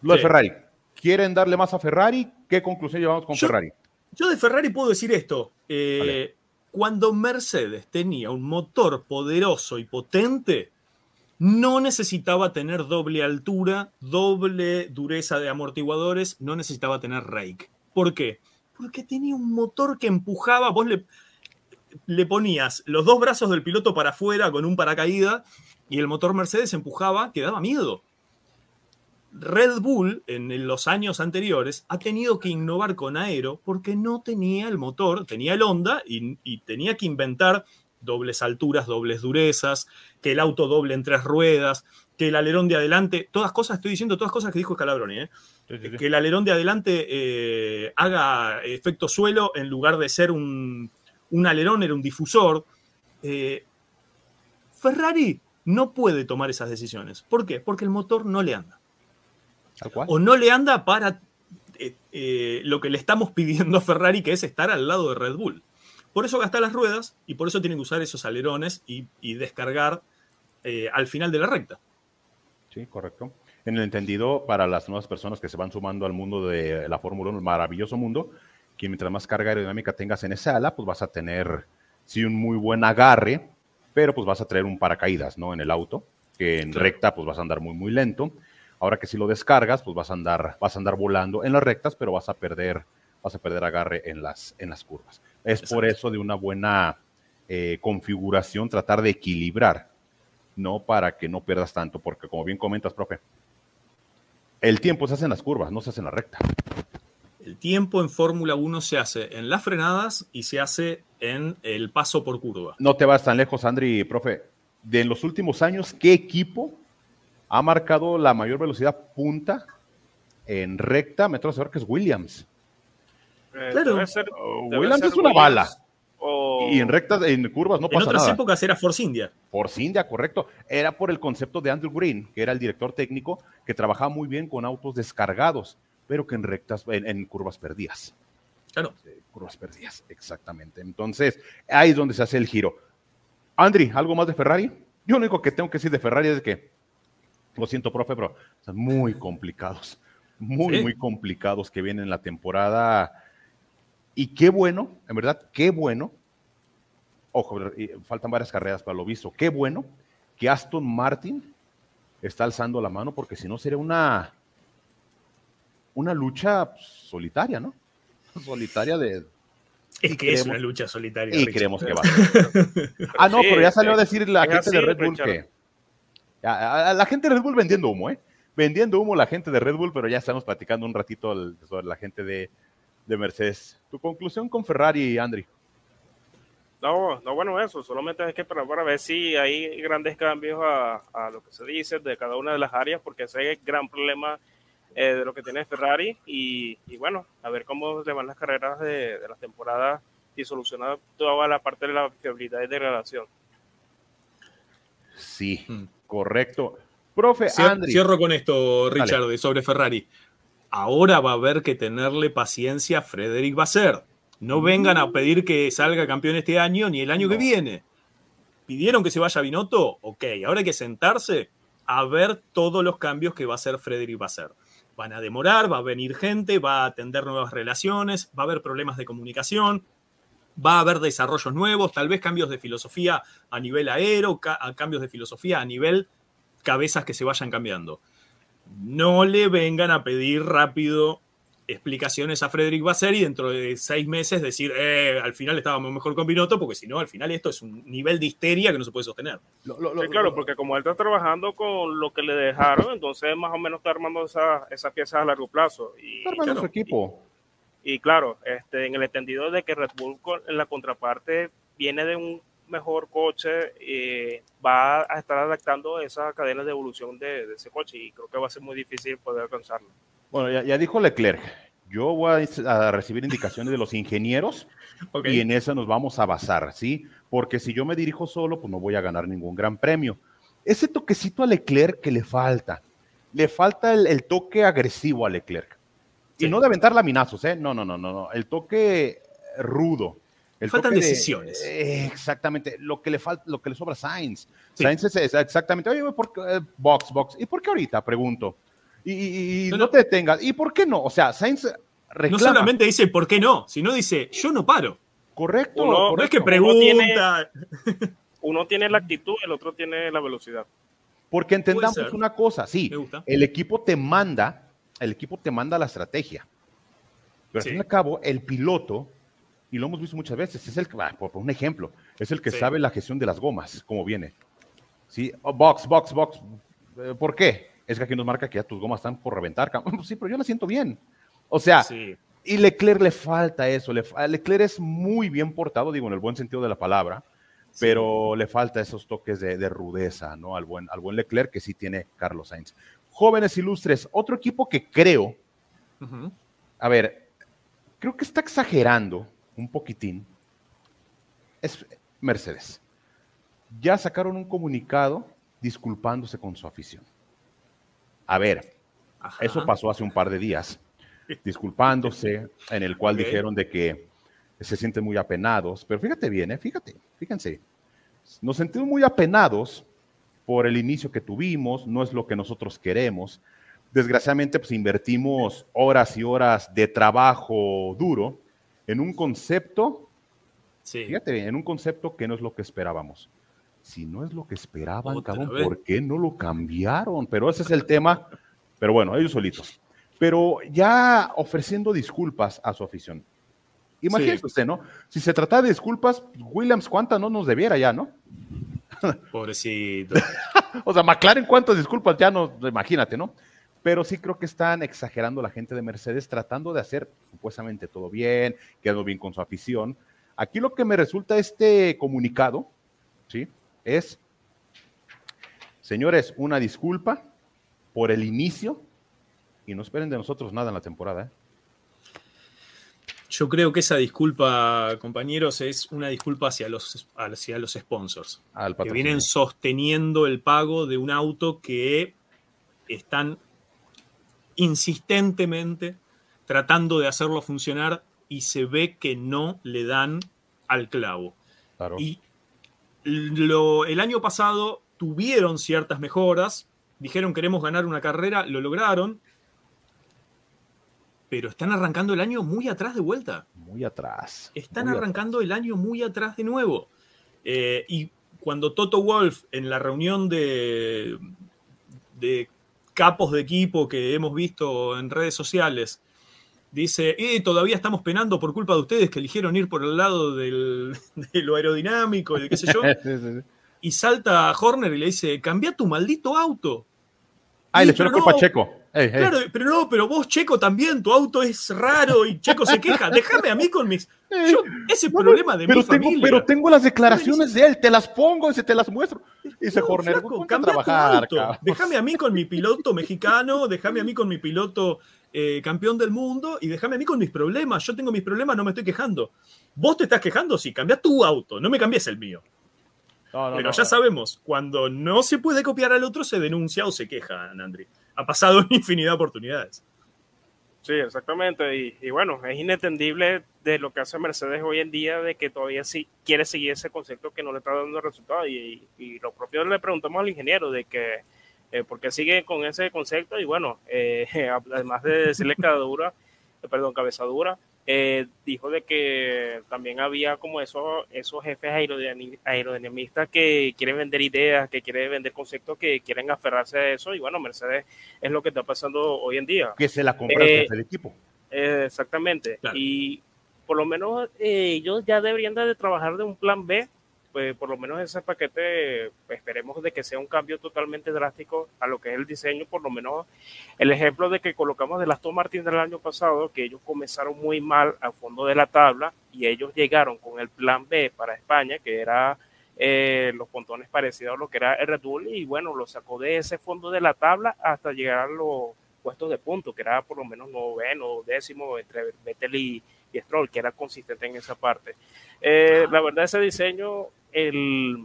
lo de Ferrari. ¿Quieren darle más a Ferrari? ¿Qué conclusión llevamos con Ferrari? Yo de Ferrari puedo decir esto. Eh, cuando Mercedes tenía un motor poderoso y potente, no necesitaba tener doble altura, doble dureza de amortiguadores, no necesitaba tener rake. ¿Por qué? Porque tenía un motor que empujaba, vos le, le ponías los dos brazos del piloto para afuera con un paracaídas y el motor Mercedes empujaba que daba miedo. Red Bull en los años anteriores ha tenido que innovar con Aero porque no tenía el motor, tenía el Honda y, y tenía que inventar dobles alturas, dobles durezas, que el auto doble en tres ruedas, que el alerón de adelante, todas cosas, estoy diciendo todas cosas que dijo Scalabroni, ¿eh? que el alerón de adelante eh, haga efecto suelo en lugar de ser un, alerón, era un difusor. Eh, Ferrari no puede tomar esas decisiones. ¿Por qué? Porque el motor no le anda. O no le anda para lo que le estamos pidiendo a Ferrari, que es estar al lado de Red Bull. Por eso gasta las ruedas y por eso tienen que usar esos alerones y, descargar eh, al final de la recta. Sí, correcto. En el entendido, para las nuevas personas que se van sumando al mundo de la Fórmula 1, el maravilloso mundo, que mientras más carga aerodinámica tengas en esa ala, pues vas a tener, sí, un muy buen agarre, pero pues vas a traer un paracaídas, ¿no? En el auto, que en recta pues vas a andar muy, muy lento. Ahora que si lo descargas, pues vas a andar, vas a andar volando en las rectas, pero vas a perder, vas a perder agarre en las, en las curvas. Es por eso de una buena eh, configuración tratar de equilibrar, ¿no? Para que no pierdas tanto, porque como bien comentas, profe, el tiempo se hace en las curvas, no se hace en la recta. El tiempo en Fórmula 1 se hace en las frenadas y se hace en el paso por curva. No te vas tan lejos, Andri, profe. De en los últimos años, ¿qué equipo ha marcado la mayor velocidad punta en recta? Me atrevo a que es Williams. Eh, claro. Williams es una bala. Y en rectas, en curvas no pasa nada. En otras épocas era Force India. Force India, correcto. Era por el concepto de Andrew Green, que era el director técnico, que trabajaba muy bien con autos descargados, pero que en rectas, en, curvas perdías. Claro. curvas perdidas, exactamente. Entonces, ahí es donde se hace el giro. Andri, ¿algo más de Ferrari? Yo lo único que tengo que decir de Ferrari es que, lo siento, profe, pero son muy complicados. Muy, muy complicados que vienen en la temporada y qué bueno, en verdad, qué bueno. Ojo, faltan varias carreras para lo visto. Qué bueno que Aston Martin está alzando la mano, porque si no sería una, una lucha solitaria, ¿no? Solitaria de. Es que es una lucha solitaria. Y creemos que va. ah, no, pero ya salió a decir la gente de Red Bull que. la gente de Red Bull vendiendo humo, ¿eh? Vendiendo humo la gente de Red Bull, pero ya estamos platicando un ratito sobre la gente de, de Mercedes. ¿Tu conclusión con Ferrari, Andri? No, no, bueno, eso, solamente hay que esperar para ver si hay grandes cambios a, lo que se dice de cada una de las áreas, porque ese es el gran problema eh, de lo que tiene Ferrari. Y, bueno, a ver cómo le van las carreras de, de la temporada y solucionar toda la parte de la fiabilidad y degradación. Sí, hmm. correcto. Profe, Andri. Cierro con esto, Richard, sobre Ferrari ahora va a haber que tenerle paciencia a Frederick Basser. No vengan a pedir que salga campeón este año ni el año que viene. ¿Pidieron que se vaya Binotto? Ok, ahora hay que sentarse a ver todos los cambios que va a hacer Frederick Basser. Van a demorar, va a venir gente, va a atender nuevas relaciones, va a haber problemas de comunicación, va a haber desarrollos nuevos, tal vez cambios de filosofía a nivel aero, cambios de filosofía a nivel cabezas que se vayan cambiando. No le vengan a pedir rápido explicaciones a Frederick Basser y dentro de seis meses decir, eh, al final estábamos mejor con Binotto, porque si no, al final esto es un nivel de histeria que no se puede sostener. claro, porque como él está trabajando con lo que le dejaron, entonces más o menos está armando esas esa piezas a largo plazo. Y, está armando su equipo. Y, claro, este, en el entendido de que Red Bull en la contraparte viene de un mejor coche, y va a estar adaptando esa cadena de evolución de, de ese coche y creo que va a ser muy difícil poder alcanzarlo. Bueno, ya, dijo Leclerc, yo voy a, recibir indicaciones de los ingenieros y en eso nos vamos a basar, ¿sí? Porque si yo me dirijo solo, pues no voy a ganar ningún gran premio. Ese toquecito a Leclerc que le falta, le falta el, toque agresivo a Leclerc. Y no de aventar laminazos, ¿eh? No, no, no, no, no. El toque rudo. El Faltan decisiones. exactamente. Lo que le falta, lo que le sobra a Sainz. Sainz es, exactamente, oye, ¿por qué, eh, box, box. ¿Y por qué ahorita? Pregunto y, no, te detengas. ¿Y por qué no? O sea, Sainz reclama. No solamente dice por qué no, sino dice yo no paro. Correcto. No es que pregunta. Uno tiene, la actitud, el otro tiene la velocidad. Porque entendamos una cosa, sí, el equipo te manda, el equipo te manda la estrategia. Pero al fin y al cabo, el piloto, y lo hemos visto muchas veces, es el que, por, un ejemplo, es el que sabe la gestión de las gomas, cómo viene. Sí, oh, box, box, box. Eh, ¿Por qué? Es que aquí nos marca que ya tus gomas están por reventar. sí, pero yo la siento bien. O sea, y Leclerc le falta eso. Leclerc es muy bien portado, digo, en el buen sentido de la palabra, pero le falta esos toques de, rudeza, ¿no? Al buen, al buen Leclerc que sí tiene Carlos Sainz. Jóvenes ilustres, otro equipo que creo, a ver, creo que está exagerando un poquitín, es Mercedes. Ya sacaron un comunicado disculpándose con su afición. A ver, eso pasó hace un par de días, disculpándose, en el cual dijeron de que se sienten muy apenados, pero fíjate bien, ¿eh? fíjate, fíjense, nos sentimos muy apenados por el inicio que tuvimos, no es lo que nosotros queremos. Desgraciadamente, pues invertimos horas y horas de trabajo duro en un concepto, fíjate bien, en un concepto que no es lo que esperábamos si no es lo que esperaban, cabrón, ¿por qué no lo cambiaron? Pero ese es el tema. Pero bueno, ellos solitos. Pero ya ofreciendo disculpas a su afición. Imagínese usted, ¿no? Si se trata de disculpas, Williams, ¿cuántas no nos debiera ya, no? Pobrecito. o sea, McLaren, ¿cuántas disculpas ya no? Imagínate, ¿no? Pero sí creo que están exagerando la gente de Mercedes, tratando de hacer supuestamente todo bien, quedando bien con su afición. Aquí lo que me resulta este comunicado, ¿sí? Es, señores, una disculpa por el inicio y no esperen de nosotros nada en la temporada. ¿eh? Yo creo que esa disculpa, compañeros, es una disculpa hacia los, hacia los sponsors, que vienen sosteniendo el pago de un auto que están insistentemente tratando de hacerlo funcionar y se ve que no le dan al clavo. Y el año pasado tuvieron ciertas mejoras, dijeron queremos ganar una carrera, lo lograron, pero están arrancando el año muy atrás de vuelta. Muy atrás. Están arrancando el año muy atrás de nuevo. Eh, y cuando Toto Wolf en la reunión de, de capos de equipo que hemos visto en redes sociales dice, eh, todavía estamos penando por culpa de ustedes que eligieron ir por el lado del, de lo aerodinámico y de qué sé yo. Y salta a Horner y le dice, cambia tu maldito auto. Ah, y le echó la culpa a Checo. claro, pero no, pero vos, Checo, también, tu auto es raro y Checo se queja. Déjame a mí con mis. Yo, ese problema de pero mi tengo, familia. Pero tengo las declaraciones de él, te las pongo y te las muestro. Y dice Horner, cambia trabajar, Déjame a mí con mi piloto mexicano, déjame a mí con mi piloto eh, campeón del mundo y déjame a mí con mis problemas. Yo tengo mis problemas, no me estoy quejando. Vos te estás quejando, sí, cambia tu auto, no me cambies el mío. Pero ya sabemos, cuando no se puede copiar al otro, se denuncia o se queja, Nandri. Ha pasado en infinidad de oportunidades. Sí, exactamente. Y, bueno, es inentendible de lo que hace Mercedes hoy en día, de que todavía sí quiere seguir ese concepto que no le está dando resultado. Y, y lo propio le preguntamos al ingeniero, de que eh, porque sigue con ese concepto y bueno, eh, además de decirle cabezadura, perdón, cabezadura, dijo de que también había como esos, esos jefes aerodinamistas que quieren vender ideas, que quieren vender conceptos, que quieren aferrarse a eso y bueno, Mercedes es lo que está pasando hoy en día. Que se la compra el equipo. exactamente. Y por lo menos ellos ya deberían de trabajar de un plan B pues por lo menos ese paquete esperemos de que sea un cambio totalmente drástico a lo que es el diseño, por lo menos el ejemplo de que colocamos de las Aston Martin del año pasado, que ellos comenzaron muy mal al fondo de la tabla y ellos llegaron con el plan B para España, que era eh, los pontones parecidos a lo que era el Red Bull y bueno, lo sacó de ese fondo de la tabla hasta llegar a los puestos de punto, que era por lo menos noveno, décimo entre Vettel y, y Stroll, que era consistente en esa parte. Eh, la verdad, ese diseño el,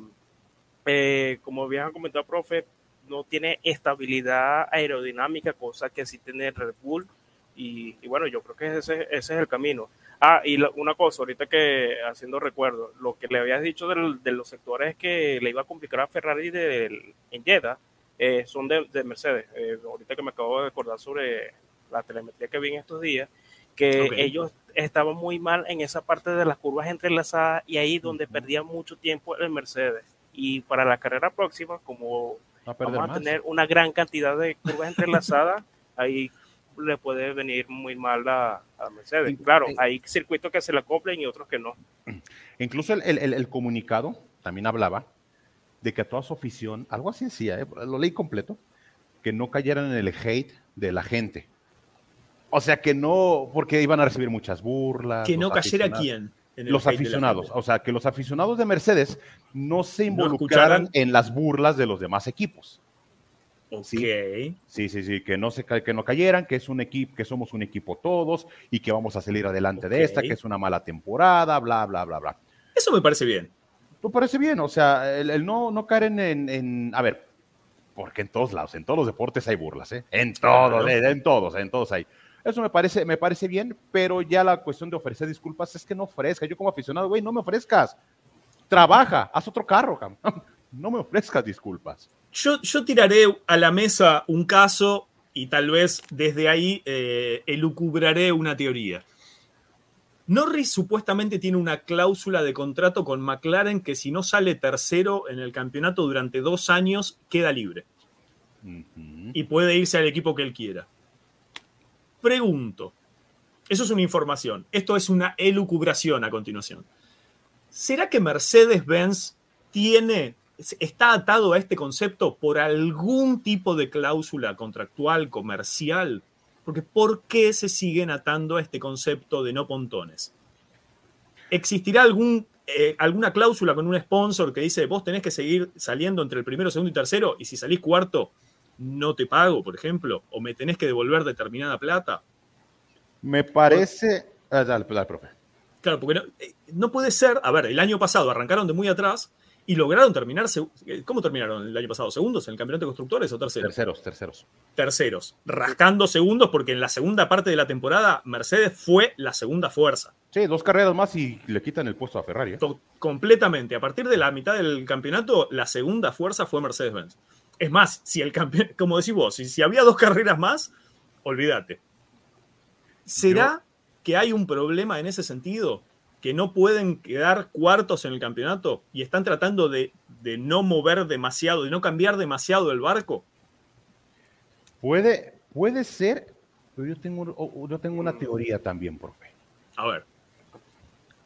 eh, como bien ha comentado, profe, no tiene estabilidad aerodinámica, cosa que sí tiene Red Bull. Y, bueno, yo creo que ese, ese es el camino. Ah, y una cosa, ahorita que haciendo recuerdo, lo que le habías dicho de los sectores que le iba a complicar a Ferrari de, en Jeddah eh, son de, Mercedes. Eh, ahorita que me acabo de acordar sobre la telemetría que vi en estos días, que ellos estaban muy mal en esa parte de las curvas entrelazadas y ahí donde perdían mucho tiempo el Mercedes. Y para la carrera próxima, como vamos a tener una gran cantidad de curvas entrelazadas, ahí le puede venir muy mal a, Mercedes. Claro, hay circuitos que se le acoplen y otros que no. Incluso el, comunicado también hablaba de que a toda su afición, algo así decía, ¿eh? lo leí completo, que no cayeran en el hate de la gente o sea, que no, porque iban a recibir muchas burlas. Que no cayera quién. los aficionados. O sea, que los aficionados de Mercedes no se involucraran en las burlas de los demás equipos. ¿Sí? sí, sí, sí, que no se que no cayeran, que es un equipo, que somos un equipo todos y que vamos a salir adelante de esta, que es una mala temporada, bla, bla, bla, bla. Eso me parece bien. ¿Tú parece bien? O sea, el, no, no caer en, en, a ver, porque en todos lados, en todos los deportes hay burlas, ¿eh? En todos, en todos, en todos hay. Eso me parece, me parece bien, pero ya la cuestión de ofrecer disculpas es que no ofrezca. Yo como aficionado, güey, no me ofrezcas. Trabaja, haz otro carro, no me ofrezcas disculpas. Yo, yo tiraré a la mesa un caso y tal vez desde ahí eh, elucubraré una teoría. Norris supuestamente tiene una cláusula de contrato con McLaren que si no sale tercero en el campeonato durante dos años, queda libre. Y puede irse al equipo que él quiera. Pregunto, eso es una información, esto es una elucubración a continuación. ¿Será que Mercedes-Benz tiene, está atado a este concepto por algún tipo de cláusula contractual, comercial? Porque ¿por qué se siguen atando a este concepto de no pontones? ¿Existirá algún, eh, alguna cláusula con un sponsor que dice vos tenés que seguir saliendo entre el primero, segundo y tercero y si salís cuarto no te pago, por ejemplo, o me tenés que devolver determinada plata. Me parece... Ah, dale, dale, profe. Claro, porque eh, no, puede ser, a ver, el año pasado arrancaron de muy atrás y lograron terminar, eh, ¿cómo terminaron el año pasado? ¿Segundos en el campeonato de constructores o terceros? Terceros, terceros. Terceros, rascando segundos porque en la segunda parte de la temporada Mercedes fue la segunda fuerza. Sí, dos carreras más y le quitan el puesto a Ferrari. ¿eh? Completamente. A partir de la mitad del campeonato, la segunda fuerza fue Mercedes-Benz. Es más, si el campeón, como decís vos, si, había dos carreras más, olvídate. ¿Será que hay un problema en ese sentido? Que no pueden quedar cuartos en el campeonato y están tratando de, no mover demasiado, de no cambiar demasiado el barco. Puede, puede ser, pero yo tengo, yo tengo una teoría también, profe. A ver.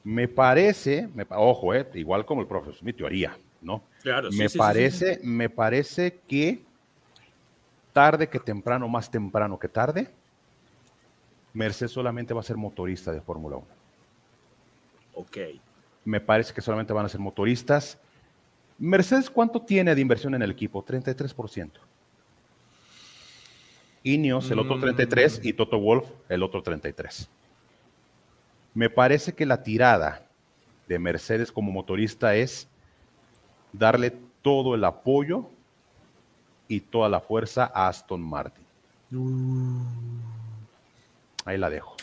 Me parece, ojo, eh, igual como el profesor, mi teoría, ¿no? Claro, me parece, me parece que tarde que temprano, más temprano que tarde, Mercedes solamente va a ser motorista de Fórmula 1. Ok. Me parece que solamente van a ser motoristas. Mercedes, ¿cuánto tiene de inversión en el equipo? 33%. Ineos, el otro 33, mm. y Toto Wolf, el otro 33. Me parece que la tirada de Mercedes como motorista es darle todo el apoyo y toda la fuerza a Aston Martin. Uh. Ahí la dejo.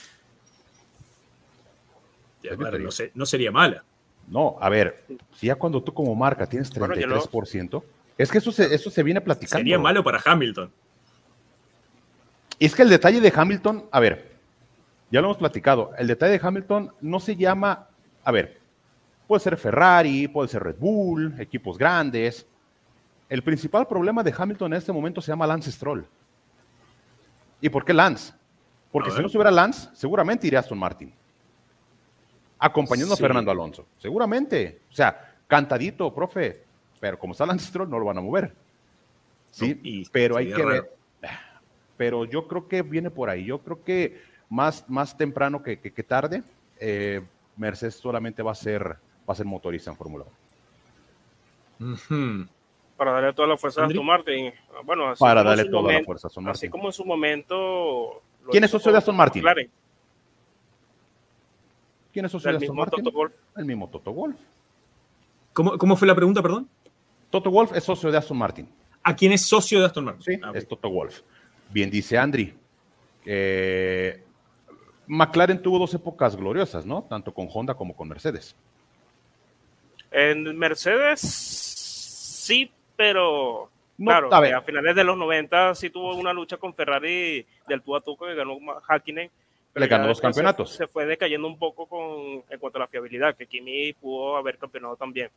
no, sería mala. No, a ver, si ya cuando tú como marca tienes 33%, Es que eso se, eso se viene platicando. Sería malo para Hamilton. Y es que el detalle de Hamilton, a ver, ya lo hemos platicado, el detalle de Hamilton no se llama, a ver, puede ser Ferrari, puede ser Red Bull, equipos grandes. El principal problema de Hamilton en este momento se llama Lance Stroll. ¿Y por qué Lance? Porque si no estuviera Lance, seguramente iría Aston Martin. Acompañando a Fernando Alonso. Seguramente. O sea, cantadito, profe. Pero como está Lance Stroll, no lo van a mover. Sí, pero hay que ver. Pero yo creo que viene por ahí. Yo creo que más, más temprano que, tarde, eh, Mercedes solamente va a ser, va a ser motorista en Fórmula 1. Para darle toda la fuerza a Aston Martin. Bueno, para darle toda la fuerza a Aston Martin. Así como en su momento. ¿Quién es socio de Aston Martin? ¿Quién es socio de Aston Martin? Toto Wolf. El mismo Toto Wolf. ¿Cómo, ¿Cómo fue la pregunta, perdón? Toto Wolf es socio de Aston Martin. ¿A quién es socio de Aston Martin? Sí, ah, es Toto Wolf. Bien dice Andri. McLaren tuvo dos épocas gloriosas, ¿no? Tanto con Honda como con Mercedes. En Mercedes sí, pero claro, a, a, finales de los 90 sí tuvo una lucha con Ferrari del tú a tú que ganó Hakkinen. Le ganó los campeonatos. Se, fue decayendo un poco con, en cuanto a la fiabilidad, que Kimi pudo haber campeonado también.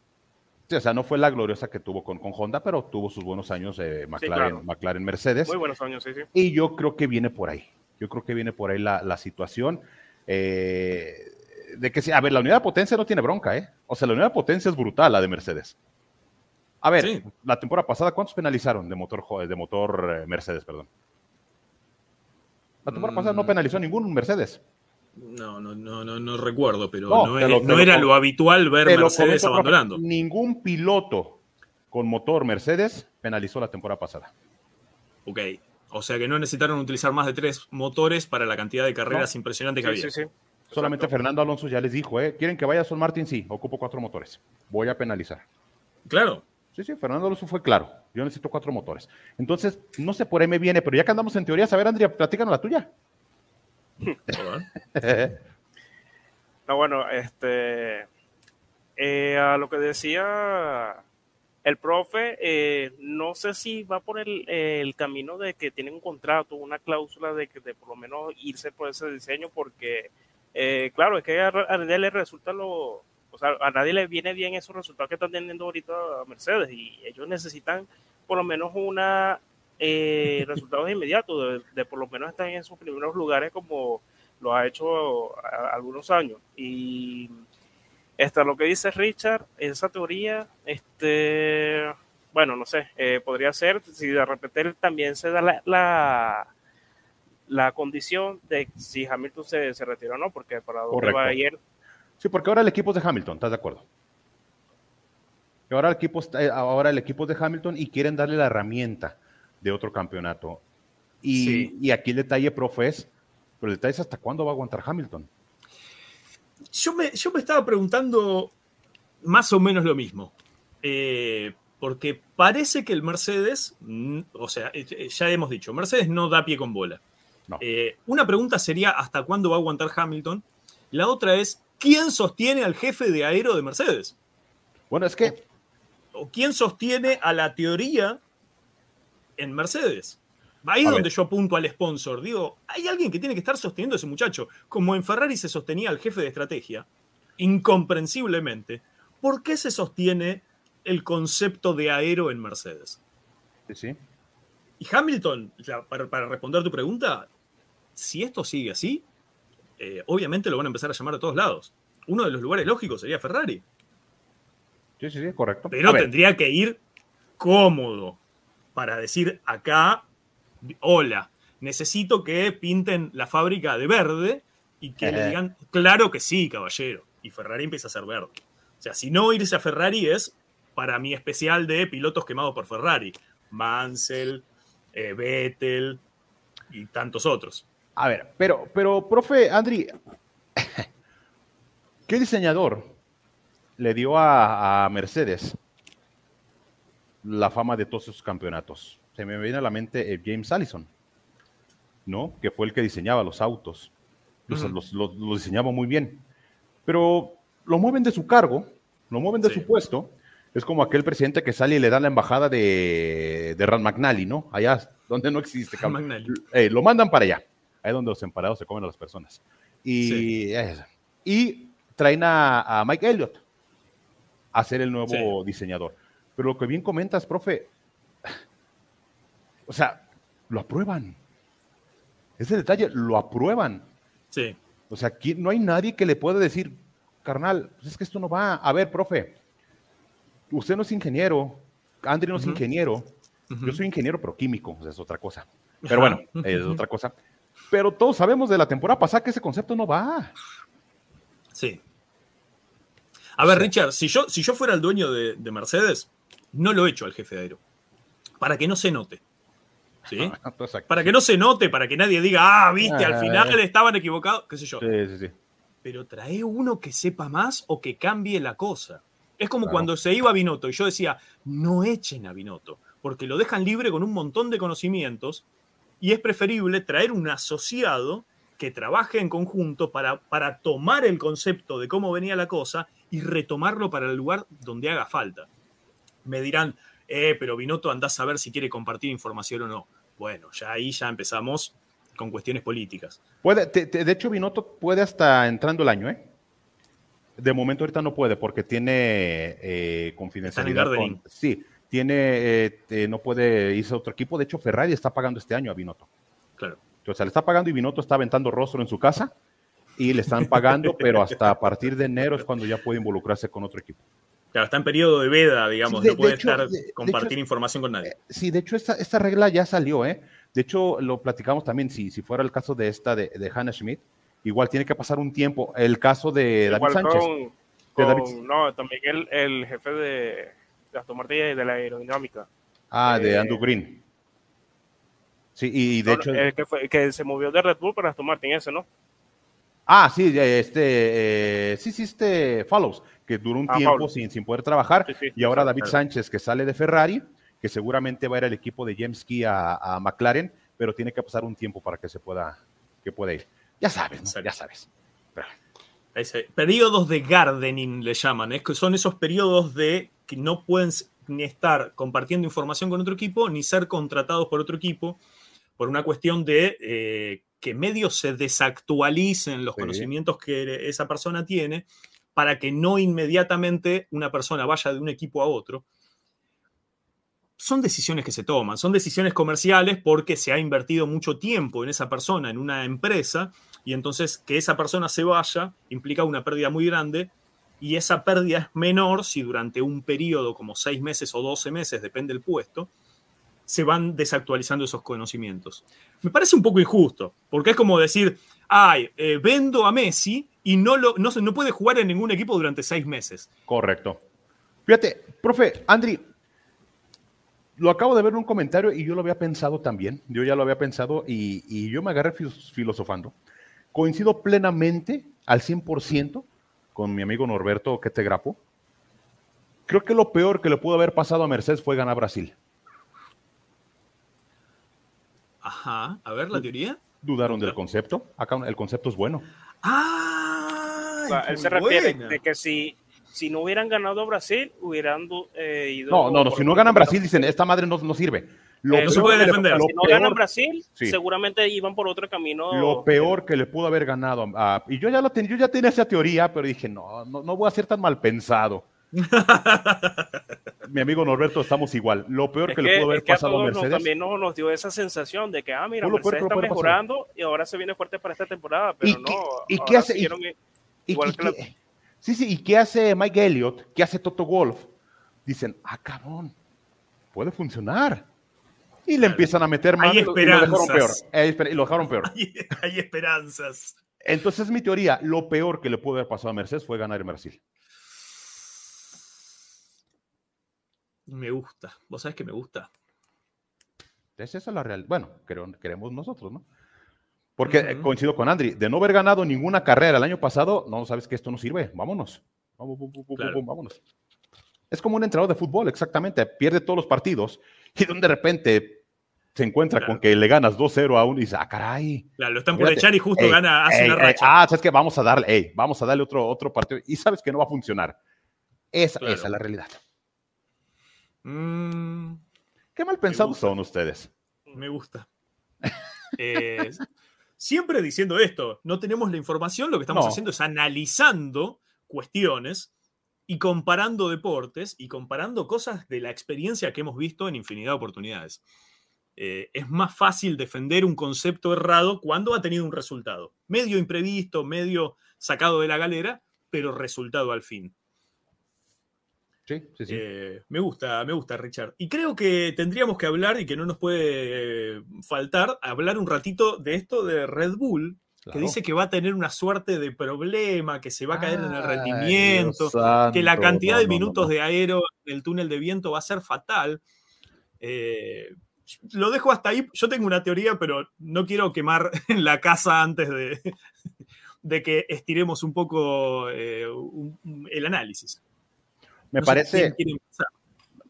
Sí, o sea, no fue la gloriosa que tuvo con, con Honda, pero tuvo sus buenos años de McLaren, McLaren Mercedes. Muy buenos años, sí, sí. Y yo creo que viene por ahí. Yo creo que viene por ahí la, situación. Eh, de que, a ver, la unidad de potencia no tiene bronca, ¿eh? O sea, la unidad de potencia es brutal, la de Mercedes. A ver, la temporada pasada, ¿cuántos penalizaron de motor, de motor eh, Mercedes, perdón? La temporada pasada no mm. penalizó ningún Mercedes. No, no, no, no, no recuerdo, pero no, era lo habitual ver Mercedes abandonando. Ningún piloto con motor Mercedes penalizó la temporada pasada. Ok, o sea que no necesitaron utilizar más de tres motores para la cantidad de carreras impresionantes que había. Sí, sí. Solamente Fernando Alonso ya les dijo, ¿eh? ¿Quieren que vaya Sol Martin? Sí, ocupo cuatro motores. Voy a penalizar. Claro. Sí, sí, Fernando Alonso fue claro. Yo necesito cuatro motores. Entonces, no sé por ahí me viene, pero ya que andamos en teoría, a ver, Andrea, platícanos la tuya. no, bueno, este. Eh, a lo que decía el profe, eh, no sé si va por el, camino de que tiene un contrato, una cláusula de que de por lo menos irse por ese diseño, porque, eh, claro, es que a, nadie le resulta lo. O sea, a nadie le viene bien esos resultados que están teniendo ahorita a Mercedes y ellos necesitan por lo menos una eh, resultados inmediatos, de, por lo menos estar en esos primeros lugares como lo ha hecho algunos años. Y Está lo que dice Richard, esa teoría, este, bueno, no sé, eh, podría ser, si de repente también se da la, condición de si Hamilton se, se retira o no, porque para dónde va a ir. Sí, porque ahora el equipo es de Hamilton, ¿estás de acuerdo? Ahora el, equipo, ahora el equipo es de Hamilton y quieren darle la herramienta de otro campeonato. Y, y aquí el detalle, profe, es, pero el detalle es hasta cuándo va a aguantar Hamilton yo me, yo me estaba preguntando más o menos lo mismo. Eh, porque parece que el Mercedes, o sea, eh, eh, ya hemos dicho, Mercedes no da pie con bola. Una pregunta sería hasta cuándo va a aguantar Hamilton. La otra es, ¿quién sostiene al jefe de aero de Mercedes? Bueno, es que... ¿O quién sostiene a la teoría en Mercedes? Ahí es donde yo apunto al sponsor. Digo, hay alguien que tiene que estar sosteniendo a ese muchacho. Como en Ferrari se sostenía al jefe de estrategia, incomprensiblemente, ¿por qué se sostiene el concepto de aero en Mercedes? Sí, sí. Y Hamilton, para, responder tu pregunta, si esto sigue así, eh, obviamente lo van a empezar a llamar a todos lados. Uno de los lugares lógicos sería Ferrari. Sí, sí, sí, correcto. Pero tendría que ir cómodo para decir acá hola, necesito que pinten la fábrica de verde y que le digan, claro que sí, caballero. Y Ferrari empieza a ser verde. O sea, si no irse a Ferrari es para mi especial de pilotos quemados por Ferrari. Mansell, eh, Vettel y tantos otros. A ver, pero, pero, profe Andri, ¿qué diseñador le dio a, a Mercedes la fama de todos sus campeonatos? se me viene a la mente eh, James Allison, ¿no? Que fue el que diseñaba los autos. Los, diseñaba muy bien. Pero lo mueven de su cargo, lo mueven de su puesto, Es como aquel presidente que sale y le da la embajada de, de Rand McNally, ¿no? Allá donde no existe. Eh, lo mandan para allá. Ahí donde los emparados se comen a las personas. Y, y traen a, Mike Elliott a ser el nuevo diseñador. Pero lo que bien comentas, profe, o sea, lo aprueban. Ese detalle, lo aprueban. Sí. O sea, aquí no hay nadie que le pueda decir, carnal, pues es que esto no va. A ver, profe, usted no es ingeniero, Andri no es ingeniero, yo soy ingeniero, pero químico, es otra cosa. Pero bueno, es otra cosa. Pero todos sabemos de la temporada pasada que ese concepto no va. Sí. A ver, Richard, si yo, si yo fuera el dueño de, Mercedes, no lo he hecho al jefe de aero. Para que no se note. ¿Sí? para que no se note, para que nadie diga, ah, viste, al final estaban equivocados, qué sé yo. Sí, sí, sí. Pero trae uno que sepa más o que cambie la cosa. Es como cuando se iba a Binotto y yo decía, no echen a Binotto, porque lo dejan libre con un montón de conocimientos y es preferible traer un asociado que trabaje en conjunto para, para tomar el concepto de cómo venía la cosa y retomarlo para el lugar donde haga falta. Me dirán, eh, pero Binotto andás a ver si quiere compartir información o no. Bueno, ya ahí ya empezamos con cuestiones políticas. Puede, de hecho, Binotto puede hasta entrando el año, ¿eh? De momento ahorita no puede porque tiene eh, confidencialidad. sí, tiene, eh, no puede irse a otro equipo. De hecho, Ferrari está pagando este año a Binotto. Claro. O sea, le está pagando y Binotto está aventando rostro en su casa y le están pagando, pero hasta a partir de enero es cuando ya puede involucrarse con otro equipo. Claro, está en periodo de veda, digamos, no puede estar compartir información con nadie. Eh, sí, de hecho, esta, esta regla ya salió, ¿eh? De hecho, lo platicamos también, si, si fuera el caso de esta de, de Hannah Schmidt, igual tiene que pasar un tiempo. El caso de David Sánchez. No, también el, el jefe de, de Aston Martin y de la aerodinámica. Ah, de eh, Andrew Green. Sí, y de hecho. que, fue, que se movió de Red Bull para Aston Martin, ese, ¿no? Ah, sí, este, eh, sí, sí, este Follows, que duró un ah, tiempo sin, sin poder trabajar, y ahora David Sánchez, que sale de Ferrari, que seguramente va a ir al equipo de James Key a, a McLaren, pero tiene que pasar un tiempo para que se pueda, que pueda ir. Ya sabes, ya sabes. periodos de gardening le llaman, es que son esos periodos de que no pueden ni estar compartiendo información con otro equipo, ni ser contratados por otro equipo, por una cuestión de eh, que medios se desactualicen los conocimientos que esa persona tiene, para que no inmediatamente una persona vaya de un equipo a otro. Son decisiones que se toman, son decisiones comerciales porque se ha invertido mucho tiempo en esa persona, en una empresa, y entonces que esa persona se vaya implica una pérdida muy grande, y esa pérdida es menor si durante un periodo como seis meses o doce meses, depende del puesto, se van desactualizando esos conocimientos. Me parece un poco injusto, porque es como decir, ay, eh, vendo a Messi y no, lo, no, no puede jugar en ningún equipo durante seis meses. Correcto. Fíjate, profe, Andri, lo acabo de ver en un comentario y yo lo había pensado también. Yo ya lo había pensado y, yo me agarré filosofando. Coincido plenamente al 100% con mi amigo Norberto que te grapo. Creo que lo peor que le pudo haber pasado a Mercedes fue ganar Brasil. Ajá, a ver la teoría. Dudaron del concepto. Acá el concepto es bueno. Ah, él se refiere de que si si no hubieran ganado Brasil, hubieran eh, ido. No, no, no, si no ganan Brasil, dicen, esta madre no, no sirve. Lo no se puede defender. si no ganan Brasil, seguramente iban por otro camino. Lo peor que le pudo haber ganado. y yo ya, lo yo ya tenía esa teoría, pero dije, no, no, no voy a ser tan mal pensado. Mi amigo Norberto, estamos igual. Lo peor que, le pudo haber pasado a, Mercedes. también nos, dio esa sensación de que, ah, mira, Mercedes está mejorando y ahora se viene fuerte para esta temporada, pero no. ¿Y qué hace? igual que la, Sí, sí, ¿y qué hace Mike Elliott? ¿Qué hace Toto Wolf? Dicen, ah, cabrón, puede funcionar. Y le empiezan a meter más. Hay esperanzas. Y lo dejaron peor. Hay, esperanzas. Entonces, mi teoría, lo peor que le pudo haber pasado a Mercedes fue ganar en Brasil. Me gusta. ¿Vos sabés que me gusta? Es esa la realidad. Bueno, queremos nosotros, ¿no? Porque coincido con Andri, de no haber ganado ninguna carrera el año pasado, no sabes que esto no sirve, vámonos. Vámonos. Es como un entrenador de fútbol, exactamente. Pierde todos los partidos y de repente se encuentra con que le ganas 2-0 a uno y dice, ah, caray. Claro, lo están por echar y justo gana, hace una racha. ah, sabes que vamos a darle, vamos a darle otro, otro partido y sabes que no va a funcionar. Esa, esa es la realidad. Mm. Qué mal pensados son ustedes. Me gusta. Eh, siempre diciendo esto, no tenemos la información, lo que estamos haciendo es analizando cuestiones y comparando deportes y comparando cosas de la experiencia que hemos visto en infinidad de oportunidades. Eh, es más fácil defender un concepto errado cuando ha tenido un resultado. Medio imprevisto, medio sacado de la galera, pero resultado al fin. Sí, sí, sí. Eh, me gusta, me gusta, Richard. Y creo que tendríamos que hablar, y que no nos puede eh, faltar, hablar un ratito de esto de Red Bull, que dice que va a tener una suerte de problema, que se va a caer en el rendimiento, que la cantidad de minutos de aero del túnel de viento va a ser fatal. Eh, lo dejo hasta ahí. Yo tengo una teoría, pero no quiero quemar la casa antes de, de que estiremos un poco el análisis. Me parece.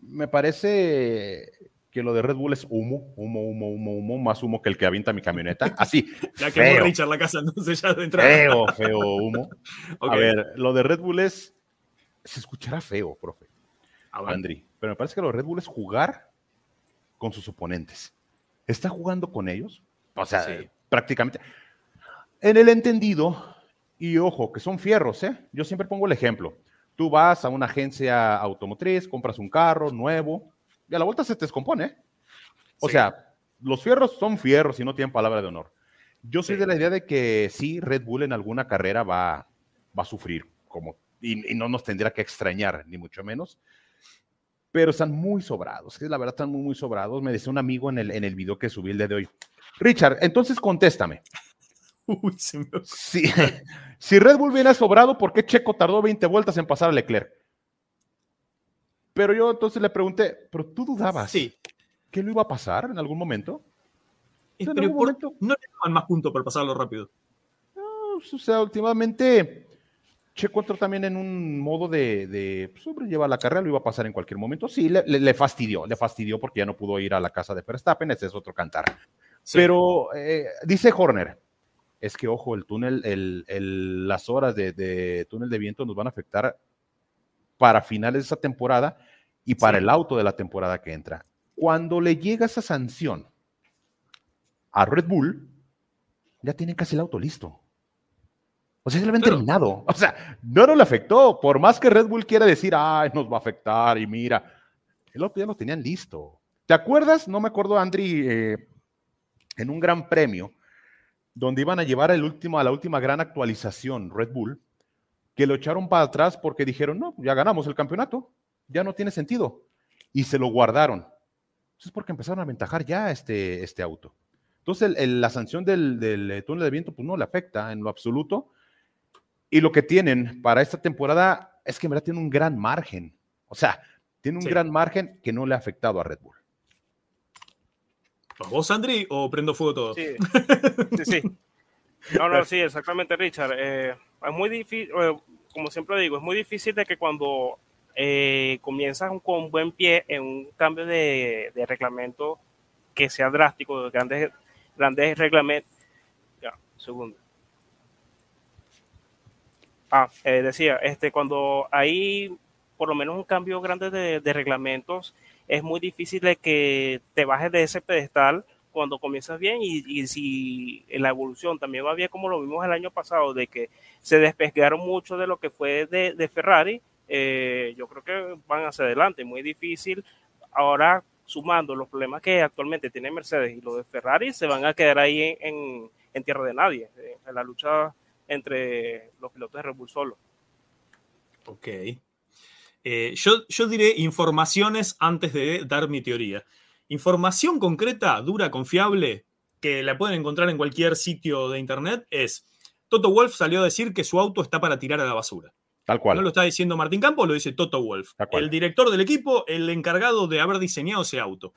me parece que lo de Red Bull es humo, humo, humo, humo, humo, más humo que el que avienta mi camioneta. Así. ya que Richard la casa, entonces ya de entrada. Feo, feo humo. A ver, lo de Red Bull es. Se escuchará feo, profe. Andri. Pero me parece que lo de Red Bull es jugar con sus oponentes. Está jugando con ellos. O sea, prácticamente. En el entendido, y ojo, que son fierros, ¿eh? Yo siempre pongo el ejemplo. Tú vas a una agencia automotriz, compras un carro nuevo y a la vuelta se te descompone. O sea, los fierros son fierros y no tienen palabra de honor. Yo soy de la idea de que sí, Red Bull en alguna carrera va, va a sufrir, como, y, no nos tendría que extrañar, ni mucho menos. Pero están muy sobrados, la verdad están muy, muy sobrados. Me decía un amigo en el, en el video que subí el día de hoy. Richard, entonces contéstame. Uy, se me... Si Red Bull viene sobrado, ¿por qué Checo tardó 20 vueltas en pasar a Leclerc? Pero yo entonces le pregunté, ¿pero tú dudabas sí. que lo iba a pasar en algún momento? pero no le daban más puntos por pasarlo rápido. No, o sea, últimamente Checo entró también en un modo de, de sobrellevar la carrera, lo iba a pasar en cualquier momento. Sí, le, fastidió, le fastidió porque ya no pudo ir a la casa de Verstappen, ese es otro cantar. Pero eh, dice Horner, es que, ojo, el túnel, el, las horas de, túnel de viento nos van a afectar para finales de esa temporada y para el auto de la temporada que entra. Cuando le llega esa sanción a Red Bull, ya tienen casi el auto listo. O sea, ya lo habían terminado. O sea, no nos le afectó. Por más que Red Bull quiera decir, ay, nos va a afectar y mira, el auto ya lo tenían listo. ¿Te acuerdas? No me acuerdo, Andri, eh, en un gran premio donde iban a llevar el último, a la última gran actualización Red Bull, que lo echaron para atrás porque dijeron, no, ya ganamos el campeonato, ya no tiene sentido. Y se lo guardaron. Eso es porque empezaron a aventajar ya este, este auto. Entonces, la sanción del, del, túnel de viento pues, no le afecta en lo absoluto. Y lo que tienen para esta temporada es que en verdad tiene un gran margen. O sea, tiene un gran margen que no le ha afectado a Red Bull. ¿Vos, Andri, o prendo fuego todo? Sí, sí, sí. No, no, sí, exactamente, Richard. Eh, es muy difícil, eh, como siempre digo, es muy difícil de que cuando eh, comienzas con buen pie en un cambio de, reglamento que sea drástico, de grandes, grandes reglamentos. Ya, segundo. Ah, decía, este, cuando hay por lo menos un cambio grande de, reglamentos, es muy difícil de que te bajes de ese pedestal cuando comienzas bien y, si en la evolución también va bien como lo vimos el año pasado, de que se despegaron mucho de lo que fue de, Ferrari, eh, yo creo que van hacia adelante, muy difícil. Ahora, sumando los problemas que actualmente tiene Mercedes y los de Ferrari, se van a quedar ahí en, tierra de nadie, en la lucha entre los pilotos de Red Bull solo. Ok. Eh, yo, yo diré informaciones antes de dar mi teoría. Información concreta, dura, confiable, que la pueden encontrar en cualquier sitio de internet, es Toto Wolf salió a decir que su auto está para tirar a la basura. Tal cual. No lo está diciendo Martín Campos, lo dice Toto Wolf. El director del equipo, el encargado de haber diseñado ese auto.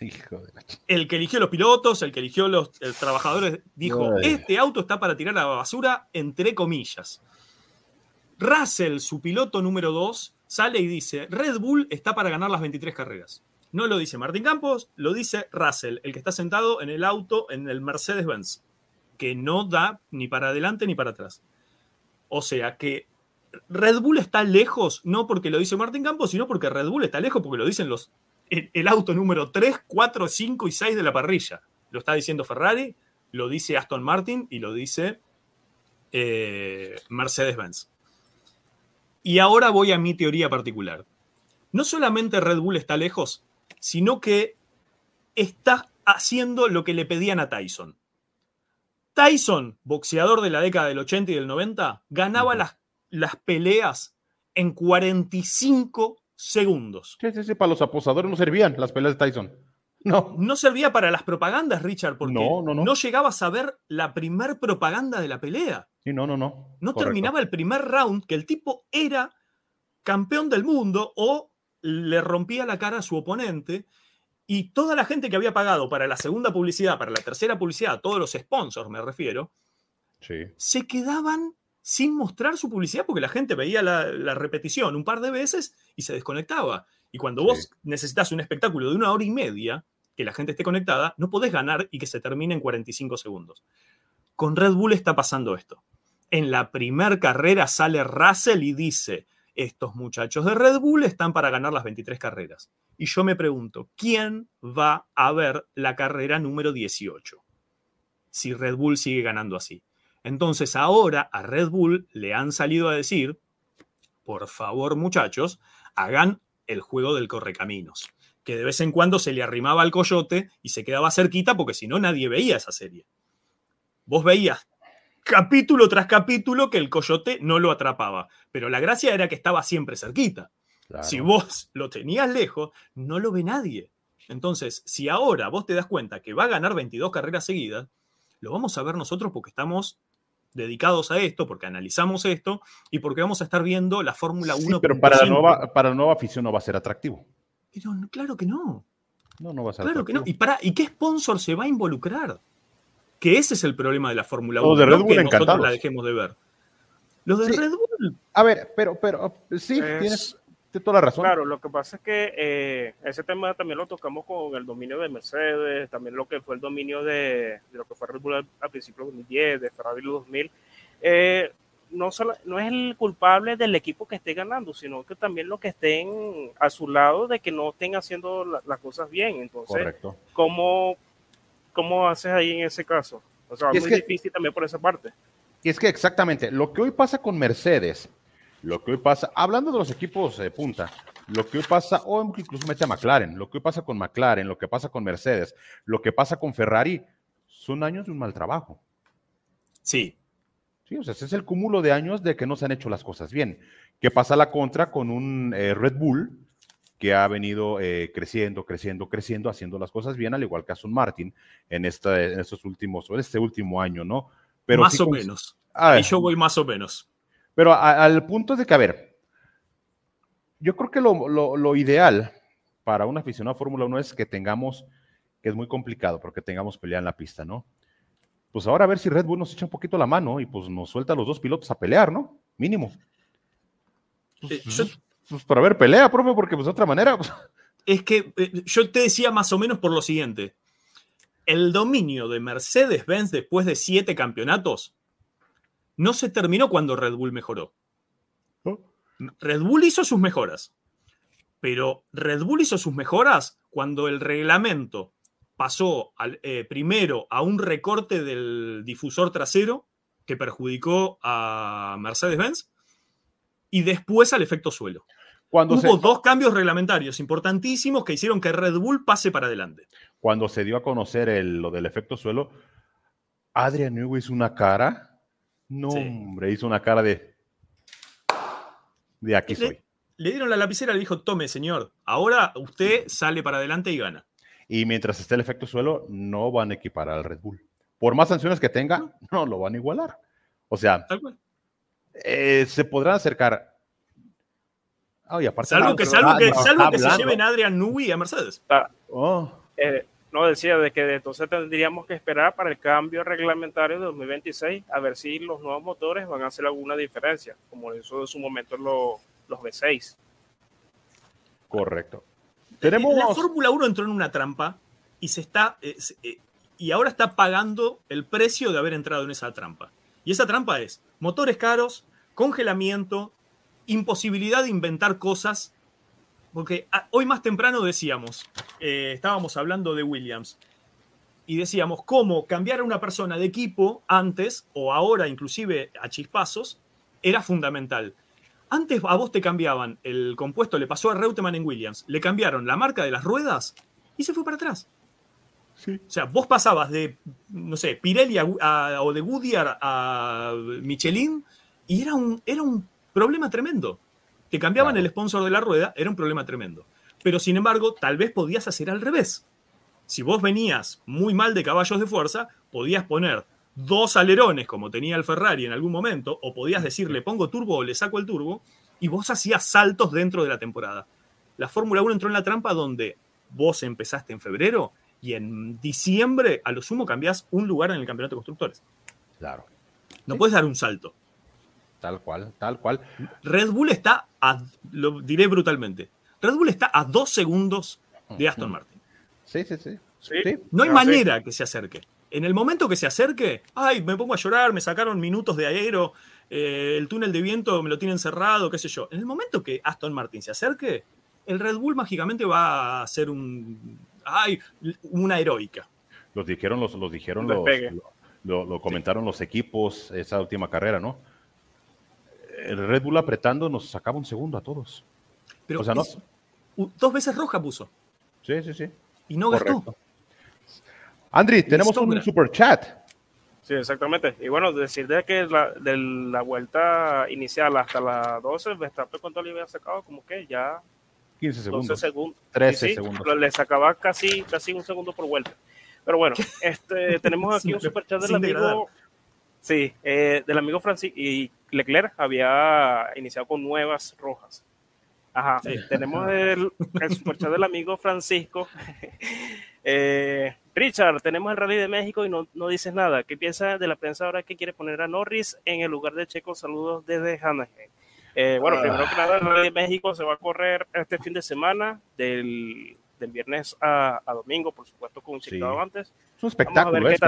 El que eligió los pilotos, el que eligió los trabajadores, dijo, este auto está para tirar a la basura, entre comillas. Russell, su piloto número 2, sale y dice, Red Bull está para ganar las 23 carreras. No lo dice Martín Campos, lo dice Russell, el que está sentado en el auto, en el Mercedes-Benz, que no da ni para adelante ni para atrás. O sea que Red Bull está lejos, no porque lo dice Martín Campos, sino porque Red Bull está lejos porque lo dicen los, el, auto número 3, 4, 5 y 6 de la parrilla. Lo está diciendo Ferrari, lo dice Aston Martin y lo dice eh, Mercedes-Benz. Y ahora voy a mi teoría particular. No solamente Red Bull está lejos, sino que está haciendo lo que le pedían a Tyson. Tyson, boxeador de la década del 80 y del 90, ganaba las, las peleas en 45 segundos. Sí, sí, sí, para los aposadores no servían las peleas de Tyson. No. No servía para las propagandas, Richard, porque no, no, no. llegabas a ver la primer propaganda de la pelea. Sí, no, no, no. No terminaba el primer round que el tipo era campeón del mundo o le rompía la cara a su oponente y toda la gente que había pagado para la segunda publicidad, para la tercera publicidad, todos los sponsors me refiero, se quedaban sin mostrar su publicidad porque la gente veía la, repetición un par de veces y se desconectaba. Y cuando vos necesitas un espectáculo de una hora y media, que la gente esté conectada, no podés ganar y que se termine en 45 segundos. Con Red Bull está pasando esto. En la primera carrera sale Russell y dice, estos muchachos de Red Bull están para ganar las 23 carreras. Y yo me pregunto, ¿quién va a ver la carrera número 18? Si Red Bull sigue ganando así. Entonces ahora a Red Bull le han salido a decir, por favor muchachos, hagan el juego del correcaminos. Que de vez en cuando se le arrimaba al coyote y se quedaba cerquita porque si no nadie veía esa serie. Vos veías capítulo tras capítulo que el coyote no lo atrapaba, pero la gracia era que estaba siempre cerquita. Si vos lo tenías lejos, no lo ve nadie. Entonces, si ahora vos te das cuenta que va a ganar 22 carreras seguidas, lo vamos a ver nosotros porque estamos dedicados a esto, porque analizamos esto y porque vamos a estar viendo la Fórmula 1. pero para la, nueva, para la nueva afición no va a ser atractivo. Pero claro que no. No, no va a ser Claro que no. ¿Y, para, ¿Y qué sponsor se va a involucrar? Que ese es el problema de la Fórmula 1. Los de Red Bull que nosotros la dejemos de ver. Los de Red Bull. A ver, pero, pero sí, tienes, toda la razón. Claro, lo que pasa es que eh, ese tema también lo tocamos con el dominio de Mercedes, también lo que fue el dominio de, lo que fue Red Bull al, principio de 2010, de Ferrari 2000. Eh, no, solo, no es el culpable del equipo que esté ganando, sino que también los que estén a su lado de que no estén haciendo las cosas bien. Entonces, Correcto. ¿cómo, ¿cómo haces ahí en ese caso? O sea, es muy difícil también por esa parte. Y es que exactamente, lo que hoy pasa con Mercedes lo que hoy pasa, hablando de los equipos de punta, lo que hoy pasa, o incluso mete a McLaren, lo que hoy pasa con McLaren, lo que pasa con Mercedes, lo que pasa con Ferrari, son años de un mal trabajo. Sí. Sí, o sea, ese es el cúmulo de años de que no se han hecho las cosas bien. ¿Qué pasa a la contra con un eh, Red Bull que ha venido eh, creciendo, creciendo, creciendo, haciendo las cosas bien, al igual que Aston Martin en, esta, en estos últimos, en este último año, ¿no? Pero más o menos. Ah, y yo voy más o menos. Pero al punto de que, a ver, yo creo que lo, ideal para un aficionado a Fórmula 1 es que tengamos, que es muy complicado, porque tengamos pelea en la pista, ¿no? Pues ahora a ver si Red Bull nos echa un poquito la mano y pues nos suelta a los dos pilotos a pelear, ¿no? Mínimo. Pues, pues para ver pelea, profe, porque pues de otra manera. Pues. Es que eh, yo te decía más o menos por lo siguiente. El dominio de Mercedes-Benz después de siete campeonatos no se terminó cuando Red Bull mejoró. Red Bull hizo sus mejoras, pero Red Bull hizo sus mejoras cuando el reglamento pasó eh, primero a un recorte del difusor trasero que perjudicó a Mercedes-Benz y después al efecto suelo. Cuando Hubo dos cambios reglamentarios importantísimos que hicieron que Red Bull pase para adelante. Cuando se dio a conocer lo del efecto suelo, Adrian Newey hizo una cara no, hombre, hizo una cara de. De aquí soy. Le, dieron la lapicera y le dijo: Tome, señor, ahora usted sale para adelante y gana. Y mientras esté el efecto suelo, no van a equipar al Red Bull. Por más sanciones que tenga, no lo van a igualar. O sea, eh, se podrán acercar. salvo que, salvo que, salvo que se lleven a Adrian Newey a Mercedes. Ah, oh. eh, no, decía de que entonces tendríamos que esperar para el cambio reglamentario de 2026 a ver si los nuevos motores van a hacer alguna diferencia, como eso en su momento los, los V6. Correcto. Tenemos... La Fórmula 1 entró en una trampa y se está eh, eh, y ahora está pagando el precio de haber entrado en esa trampa. Y esa trampa es motores caros, congelamiento, imposibilidad de inventar cosas, porque ah, hoy más temprano decíamos, eh, estábamos hablando de Williams, y decíamos cómo cambiar a una persona de equipo antes o ahora inclusive a chispazos era fundamental. Antes a vos te cambiaban el compuesto, le pasó a Reutemann en Williams, le cambiaron la marca de las ruedas y se fue para atrás. O sea, vos pasabas de, no sé, Pirelli o de Goodyear a Michelin y era un, era un problema tremendo. Te cambiaban el sponsor de la rueda, era un problema tremendo. Pero sin embargo, tal vez podías hacer al revés. Si vos venías muy mal de caballos de fuerza, podías poner dos alerones como tenía el Ferrari en algún momento, o podías decir le pongo turbo o le saco el turbo, y vos hacías saltos dentro de la temporada. La Fórmula 1 entró en la trampa donde vos empezaste en febrero y en diciembre a lo sumo cambiás un lugar en el campeonato de constructores. Claro. No puedes dar un salto. Tal cual, tal cual. Red Bull está, a, lo diré brutalmente, Red Bull está a dos segundos de Aston Martin. Sí, sí, sí. No hay manera que se acerque. En el momento que se acerque, ay, me pongo a llorar, me sacaron minutos de aero, eh, el túnel de viento me lo tienen cerrado, qué sé yo. En el momento que Aston Martin se acerque, el Red Bull mágicamente va a ser un, ay, una heroica. Los dijeron los, los dijeron los, lo, comentaron los equipos esa última carrera, ¿no? El Red Bull apretando nos sacaba un segundo a todos. Pero o sea, no... dos veces roja puso. Sí, sí, sí. Y no gastó. Andri, tenemos un super chat. Sí, exactamente. Y bueno, decir de que la, de la vuelta inicial hasta la 12, Verstappen cuánto le había sacado, como que ya 15 segundos. 13 segundos. Le sacaba casi, casi un segundo por vuelta. Pero bueno, este, tenemos aquí un super chat del amigo. Sí, eh, del amigo Francisco. Y Leclerc había iniciado con nuevas rojas. Ajá, tenemos el, el superchat del amigo Francisco. eh, Richard, tenemos el Rally de México y no, no dices nada. ¿Qué piensas de la prensa ahora que quiere poner a Norris en el lugar de Checo? Saludos desde Anaheim. Eh, bueno, primero que nada, el Rally de México se va a correr este fin de semana, del, del viernes a, a, domingo, por supuesto, con un chequeo antes. Es un espectáculo, es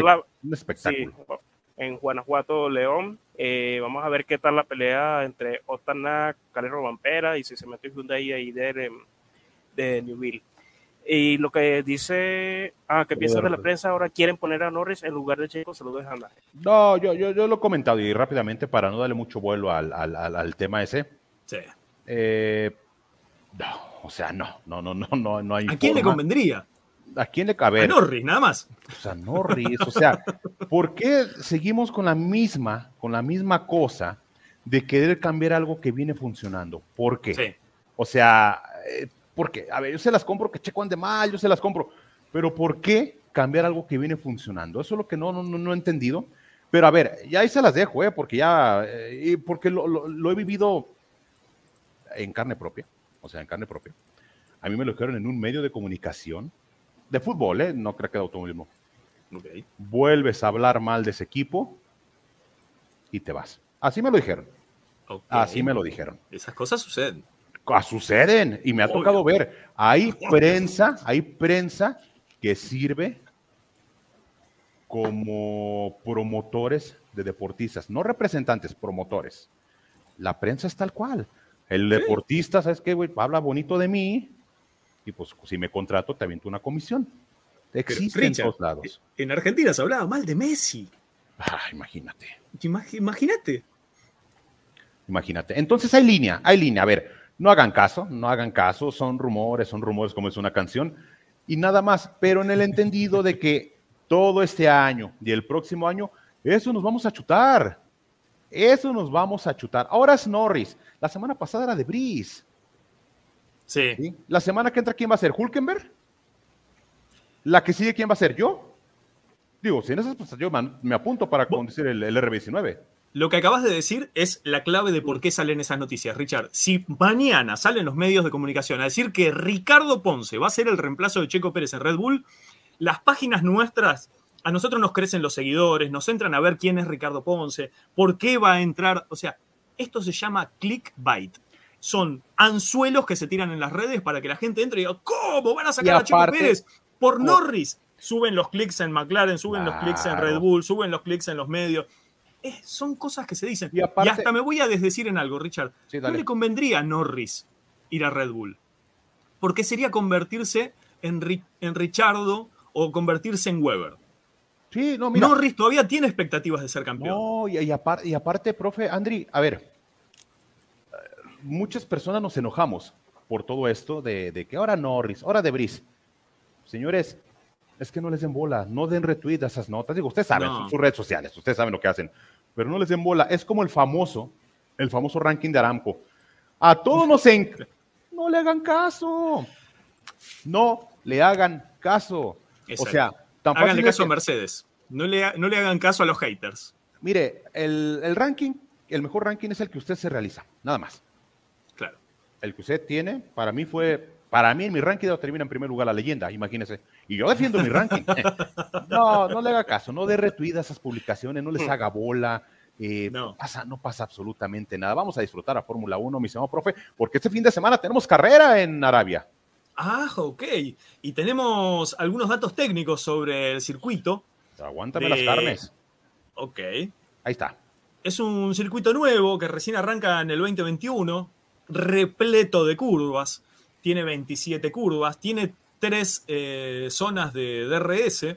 un espectáculo. En Guanajuato, León. Eh, vamos a ver qué tal la pelea entre Otana, Calero Vampera y si se mete Hyundai ahí de, de Newville. Y lo que dice, ah, que piensas de la prensa, ahora quieren poner a Norris en lugar de Checo, se lo dejan dar. No, yo, yo, yo, lo he comentado y rápidamente para no darle mucho vuelo al, al, al, tema ese. Sí. Eh, no, o sea, no, no, no, no, no, no hay. ¿A quién le convendría? ¿A quién le cabe? A Norris, nada más. O sea, Norris, o sea, ¿por qué seguimos con la misma, con la misma cosa de querer cambiar algo que viene funcionando? ¿Por qué? Sí. O sea, eh, porque, a ver, yo se las compro que Checo ande mal, yo se las compro, pero ¿por qué cambiar algo que viene funcionando? Eso es lo que no, no, no he entendido. Pero a ver, ya ahí se las dejo, ¿eh? porque ya, eh, porque lo, lo, he vivido en carne propia, o sea, en carne propia. A mí me lo dijeron en un medio de comunicación, de fútbol, ¿eh? no creo que de automovilismo. Okay. Vuelves a hablar mal de ese equipo y te vas. Así me lo dijeron. Así me lo dijeron. Esas cosas suceden suceden y me ha tocado ver. Hay prensa, hay prensa que sirve como promotores de deportistas, no representantes, promotores. La prensa es tal cual. El deportista, ¿sabes qué, güey? Habla bonito de mí y pues si me contrato te aviento una comisión. Existe en todos lados. En Argentina se hablaba mal de Messi. Ah, imagínate. Imagínate. Imagínate. Entonces hay línea, hay línea. A ver, no hagan caso, no hagan caso, son rumores, son rumores como es una canción y nada más, pero en el entendido de que todo este año y el próximo año, eso nos vamos a chutar. Eso nos vamos a chutar. Ahora es Norris. La semana pasada era de Brice. Sí. La semana que entra, ¿quién va a ser? ¿Hulkenberg? ¿La que sigue, quién va a ser? ¿Yo? Digo, si en esas cosas yo me apunto para conducir el, el RB19. Lo que acabas de decir es la clave de por qué salen esas noticias, Richard. Si mañana salen los medios de comunicación a decir que Ricardo Ponce va a ser el reemplazo de Checo Pérez en Red Bull, las páginas nuestras, a nosotros nos crecen los seguidores, nos entran a ver quién es Ricardo Ponce, por qué va a entrar. O sea, esto se llama clickbait. Son anzuelos que se tiran en las redes para que la gente entre y diga, ¿cómo van a sacar a Checo Pérez? Por Norris. Suben los clics en McLaren, suben los clics en Red Bull, suben los clics en los medios son cosas que se dicen. Y, hasta me voy a desdecir en algo, Richard. no le convendría a Norris ir a Red Bull. Porque sería convertirse en, en Richardo o convertirse en Weber. Sí, no, mira. Norris todavía tiene expectativas de ser campeón. No, y, aparte, profe, Andri, a ver, muchas personas nos enojamos por todo esto de, que ahora Norris, ahora De Bris. Señores, es que no les den bola, no den retweet a esas notas. Digo, ustedes saben, sus redes sociales, ustedes saben lo que hacen, pero no les den bola. Es como el famoso, el famoso ranking de Aramco. A todos nos en... No le hagan caso. No le hagan caso. O sea, tan Háganle caso a Mercedes. No le, no le hagan caso a los haters. Mire, el, el ranking, el mejor ranking es el que usted se realiza, nada más. El que usted tiene, para mí fue para mí, en mi ranking termina en primer lugar la leyenda, imagínese. Y yo defiendo mi ranking. no, no le haga caso, no dé retweet a esas publicaciones, no les haga bola. Eh, no. Pasa, no pasa absolutamente nada. Vamos a disfrutar a Fórmula 1, mi señor profe, porque este fin de semana tenemos carrera en Arabia. Ah, ok. Y tenemos algunos datos técnicos sobre el circuito. Aguántame las carnes. Ok. Ahí está. Es un circuito nuevo que recién arranca en el 2021, repleto de curvas tiene 27 curvas, tiene tres eh, zonas de DRS,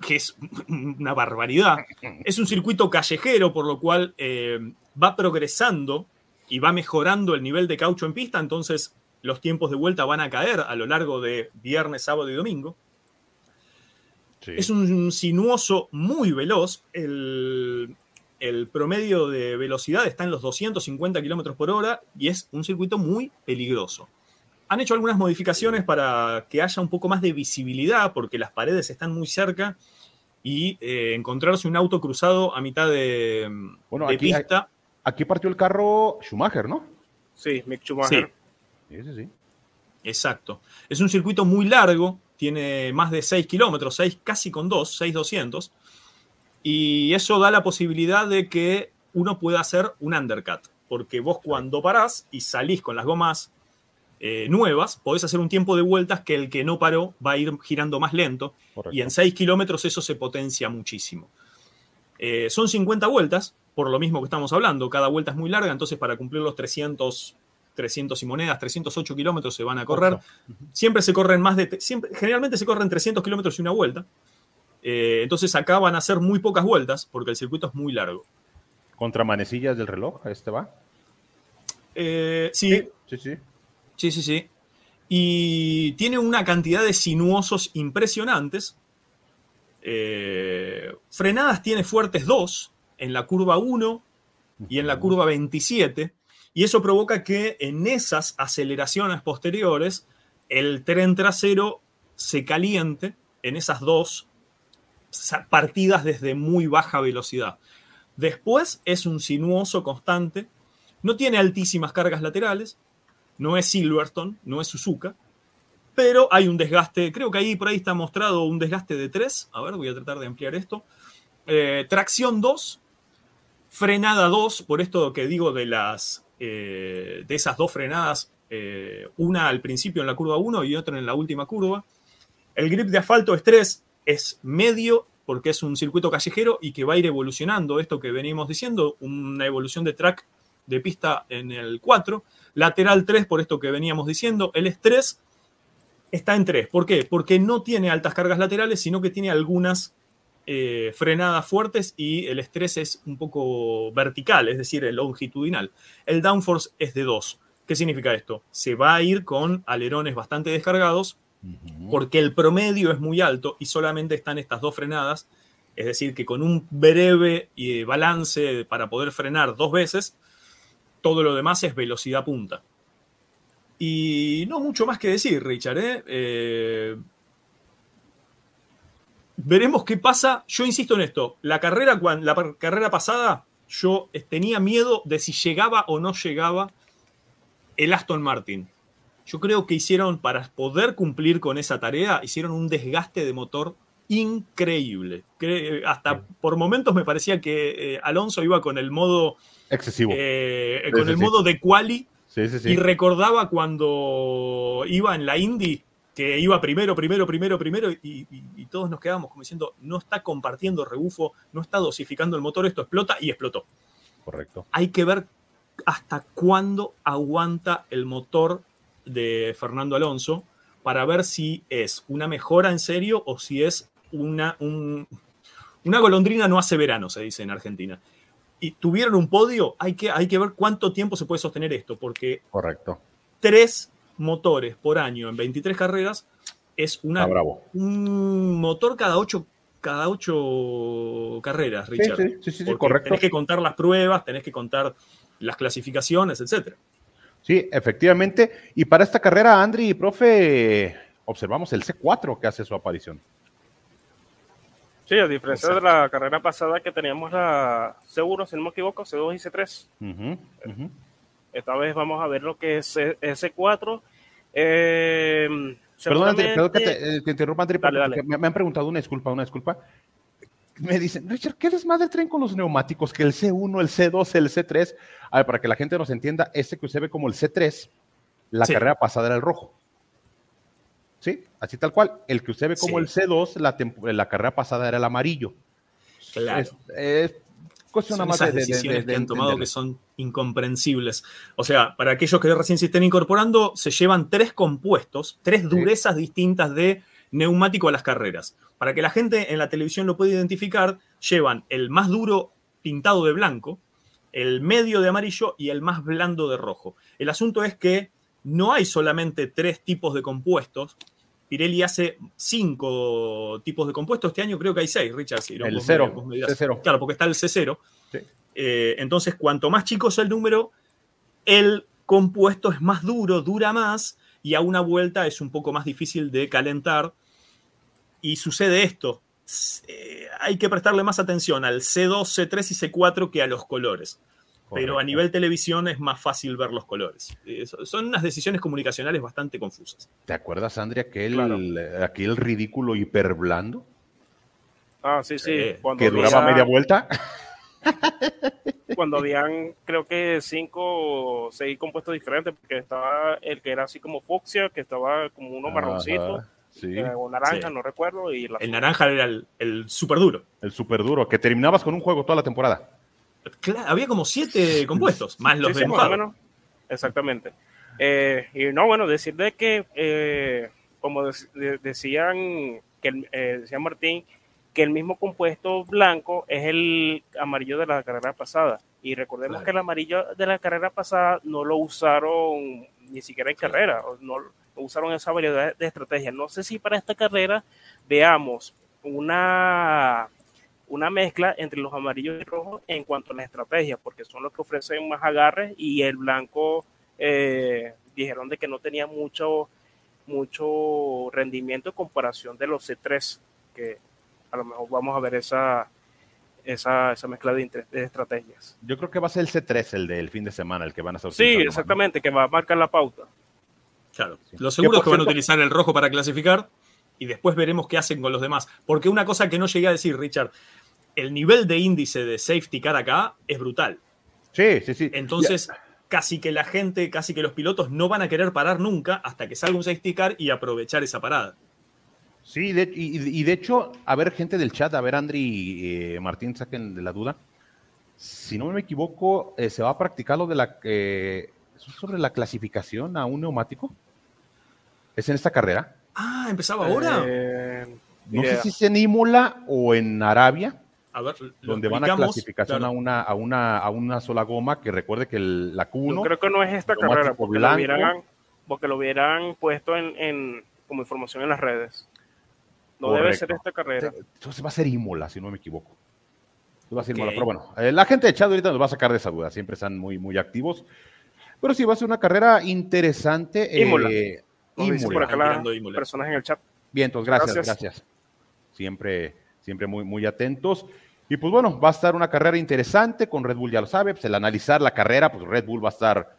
que es una barbaridad. Es un circuito callejero, por lo cual eh, va progresando y va mejorando el nivel de caucho en pista, entonces los tiempos de vuelta van a caer a lo largo de viernes, sábado y domingo. Es un sinuoso muy veloz. El, el promedio de velocidad está en los 250 km por hora y es un circuito muy peligroso. Han hecho algunas modificaciones para que haya un poco más de visibilidad porque las paredes están muy cerca y eh, encontrarse un auto cruzado a mitad de, bueno, pista. Aquí partió el carro Schumacher, ¿no? Sí, Mick Schumacher. Sí. sí, sí. Exacto. Es un circuito muy largo, tiene más de 6 kilómetros, 6 casi con 2, 6,200 y eso da la posibilidad de que uno pueda hacer un undercut, porque vos cuando parás y salís con las gomas eh, nuevas, podés hacer un tiempo de vueltas que el que no paró va a ir girando más lento, y en 6 kilómetros eso se potencia muchísimo. Eh, son 50 vueltas, por lo mismo que estamos hablando, cada vuelta es muy larga, entonces para cumplir los 300 300 y monedas, 308 kilómetros se van a correr. Siempre se corren más de. Siempre, generalmente se corren 300 kilómetros y una vuelta. Eh, entonces acá van a ser muy pocas vueltas porque el circuito es muy largo. ¿Contra manecillas del reloj este va? Eh, sí. Sí, sí. Sí, sí, sí. Y tiene una cantidad de sinuosos impresionantes. Eh, frenadas tiene fuertes 2 en la curva 1 y en la curva 27. Y eso provoca que en esas aceleraciones posteriores el tren trasero se caliente en esas dos partidas desde muy baja velocidad. Después es un sinuoso constante, no tiene altísimas cargas laterales, no es Silverstone, no es Suzuka, pero hay un desgaste, creo que ahí por ahí está mostrado un desgaste de 3, a ver, voy a tratar de ampliar esto. Eh, tracción 2, frenada 2, por esto que digo de las eh, de esas dos frenadas, eh, una al principio en la curva 1 y otra en la última curva. El grip de asfalto es 3, es medio porque es un circuito callejero y que va a ir evolucionando esto que venimos diciendo, una evolución de track de pista en el 4, lateral 3 por esto que veníamos diciendo, el estrés está en 3. ¿Por qué? Porque no tiene altas cargas laterales, sino que tiene algunas eh, frenadas fuertes y el estrés es un poco vertical, es decir, el longitudinal. El downforce es de 2. ¿Qué significa esto? Se va a ir con alerones bastante descargados, porque el promedio es muy alto y solamente están estas dos frenadas, es decir, que con un breve eh, balance para poder frenar dos veces, todo lo demás es velocidad punta. Y no mucho más que decir, Richard. ¿eh? Eh, veremos qué pasa. Yo insisto en esto. La carrera, la carrera pasada, yo tenía miedo de si llegaba o no llegaba el Aston Martin. Yo creo que hicieron, para poder cumplir con esa tarea, hicieron un desgaste de motor increíble. Que hasta por momentos me parecía que eh, Alonso iba con el modo excesivo. Eh, con el modo de quali. y recordaba cuando iba en la Indy, que iba primero, primero, primero, primero, y, todos nos quedábamos como diciendo, no está compartiendo rebufo, no está dosificando el motor, esto explota y explotó. Correcto. Hay que ver hasta cuándo aguanta el motor de Fernando Alonso para ver si es una mejora en serio o si es una, una golondrina no hace verano, se dice en Argentina. Y tuvieron un podio, hay que, hay que ver cuánto tiempo se puede sostener esto, porque Correcto. tres motores por año en 23 carreras es una, un motor cada ocho, cada ocho carreras, Richard. Sí, sí, sí, correcto. Tenés que contar las pruebas, tenés que contar las clasificaciones, etcétera. Sí, efectivamente. Y para esta carrera, Andri y profe, observamos el C4 que hace su aparición. Sí, a diferencia de la carrera pasada que teníamos la C1, si no me equivoco, C2 y C3. Esta vez vamos a ver lo que es S4. Eh, perdón, Andri, perdón que te, eh, interrumpa, Andri, Me, me, han preguntado una disculpa, una disculpa. Me dicen, Richard, ¿qué desmadre traen con los neumáticos? Que el C1, el C2, el C3. A ver, para que la gente nos entienda, este que usted ve como el C3, la carrera pasada era el rojo. ¿Sí? Así tal cual. El que usted ve como el C2, la, la, carrera pasada era el amarillo. Claro. Es, cuestión son esas de, decisiones que han tomado que son incomprensibles. O sea, para aquellos que recién se estén incorporando, se llevan tres compuestos, tres durezas distintas de neumático a las carreras. Para que la gente en la televisión lo pueda identificar, llevan el más duro pintado de blanco, el medio de amarillo y el más blando de rojo. El asunto es que no hay solamente tres tipos de compuestos. Pirelli hace cinco tipos de compuestos. Este año creo que hay seis, Richard. el cero, Claro, porque está el C0. Eh, entonces, cuanto más chico es el número, el compuesto es más duro, dura más y a una vuelta es un poco más difícil de calentar. Y sucede esto. Eh, hay que prestarle más atención al C2, C3 y C4 que a los colores. Pero a nivel televisión es más fácil ver los colores. Eh, son unas decisiones comunicacionales bastante confusas. ¿Te acuerdas, Andrea, aquel, aquel ridículo hiperblando? Ah, sí, sí. que duraba media vuelta. Cuando habían, creo que cinco o seis compuestos diferentes, porque estaba el que era así como fucsia, que estaba como uno marroncito. Eh, o naranja, no recuerdo. Y el naranja era el, el super duro. El super duro, que terminabas con un juego toda la temporada. había como siete compuestos, más los de mojado. exactamente. Eh, y no, bueno, decir de que, eh, como decían, que decía Martín, que el mismo compuesto blanco es el amarillo de la carrera pasada. Y recordemos que el amarillo de la carrera pasada no lo usaron ni siquiera en carrera, no, usaron esa variedad de estrategias. No sé si para esta carrera veamos una, una mezcla entre los amarillos y rojos en cuanto a la estrategia, porque son los que ofrecen más agarres y el blanco eh, dijeron de que no tenía mucho, mucho rendimiento en comparación de los C3, que a lo mejor vamos a ver esa, esa, esa mezcla de, estrategias. Yo creo que va a ser el C3, el del fin de semana, el que van a estar Sí, exactamente, que va a marcar la pauta. Claro. Lo seguro es que van a utilizar el rojo para clasificar y después veremos qué hacen con los demás. Porque una cosa que no llegué a decir, Richard, el nivel de índice de safety car acá es brutal. Sí, sí, sí. Entonces, casi que la gente, casi que los pilotos no van a querer parar nunca hasta que salga un safety car y aprovechar esa parada. Sí, y, de hecho, a ver, gente del chat, a ver, Andri y eh, Martín, saquen de la duda. Si no me equivoco, eh, se va a practicar lo de la. Eh, sobre la clasificación a un neumático? ¿Es en esta carrera? Ah, empezaba ahora. no sé si es en Imola o en Arabia. A ver, donde van a clasificación a, una, a, una, a una sola goma, que recuerde que la Q1. Yo creo que no es esta carrera, porque lo, hubieran, porque lo hubieran puesto en, como información en las redes. No debe ser esta carrera. Entonces va a ser Imola, si no me equivoco. Va a ser Imola. Pero bueno, eh, la gente de Chad ahorita nos va a sacar de esa duda. Siempre están muy, muy activos. Pero sí, va a ser una carrera interesante. Imola. Eh, Imola. Por personas en el chat. Bien, entonces gracias, gracias. Siempre, siempre muy, muy atentos. Y pues bueno, va a estar una carrera interesante con Red Bull, ya lo sabe. Pues el analizar la carrera, pues Red Bull va a estar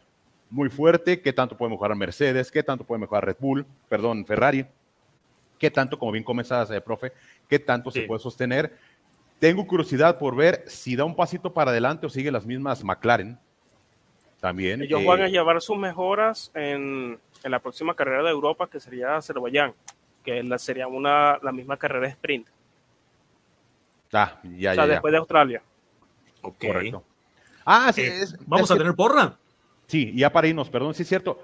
muy fuerte. ¿Qué tanto puede mejorar Mercedes? ¿Qué tanto puede mejorar Red Bull? Perdón, Ferrari qué tanto, como bien comenzas, eh, profe, qué tanto se puede sostener. Tengo curiosidad por ver si da un pasito para adelante o sigue las mismas McLaren. También. Ellos van a llevar sus mejoras en, en, la próxima carrera de Europa, que sería Azerbaiyán, que la, sería una, la misma carrera de sprint. Ah, ya, o sea, después de Australia. Ok. Correcto. Ah, sí. Eh, ¿Vamos a tener porra? Sí, ya para irnos, perdón, sí es cierto.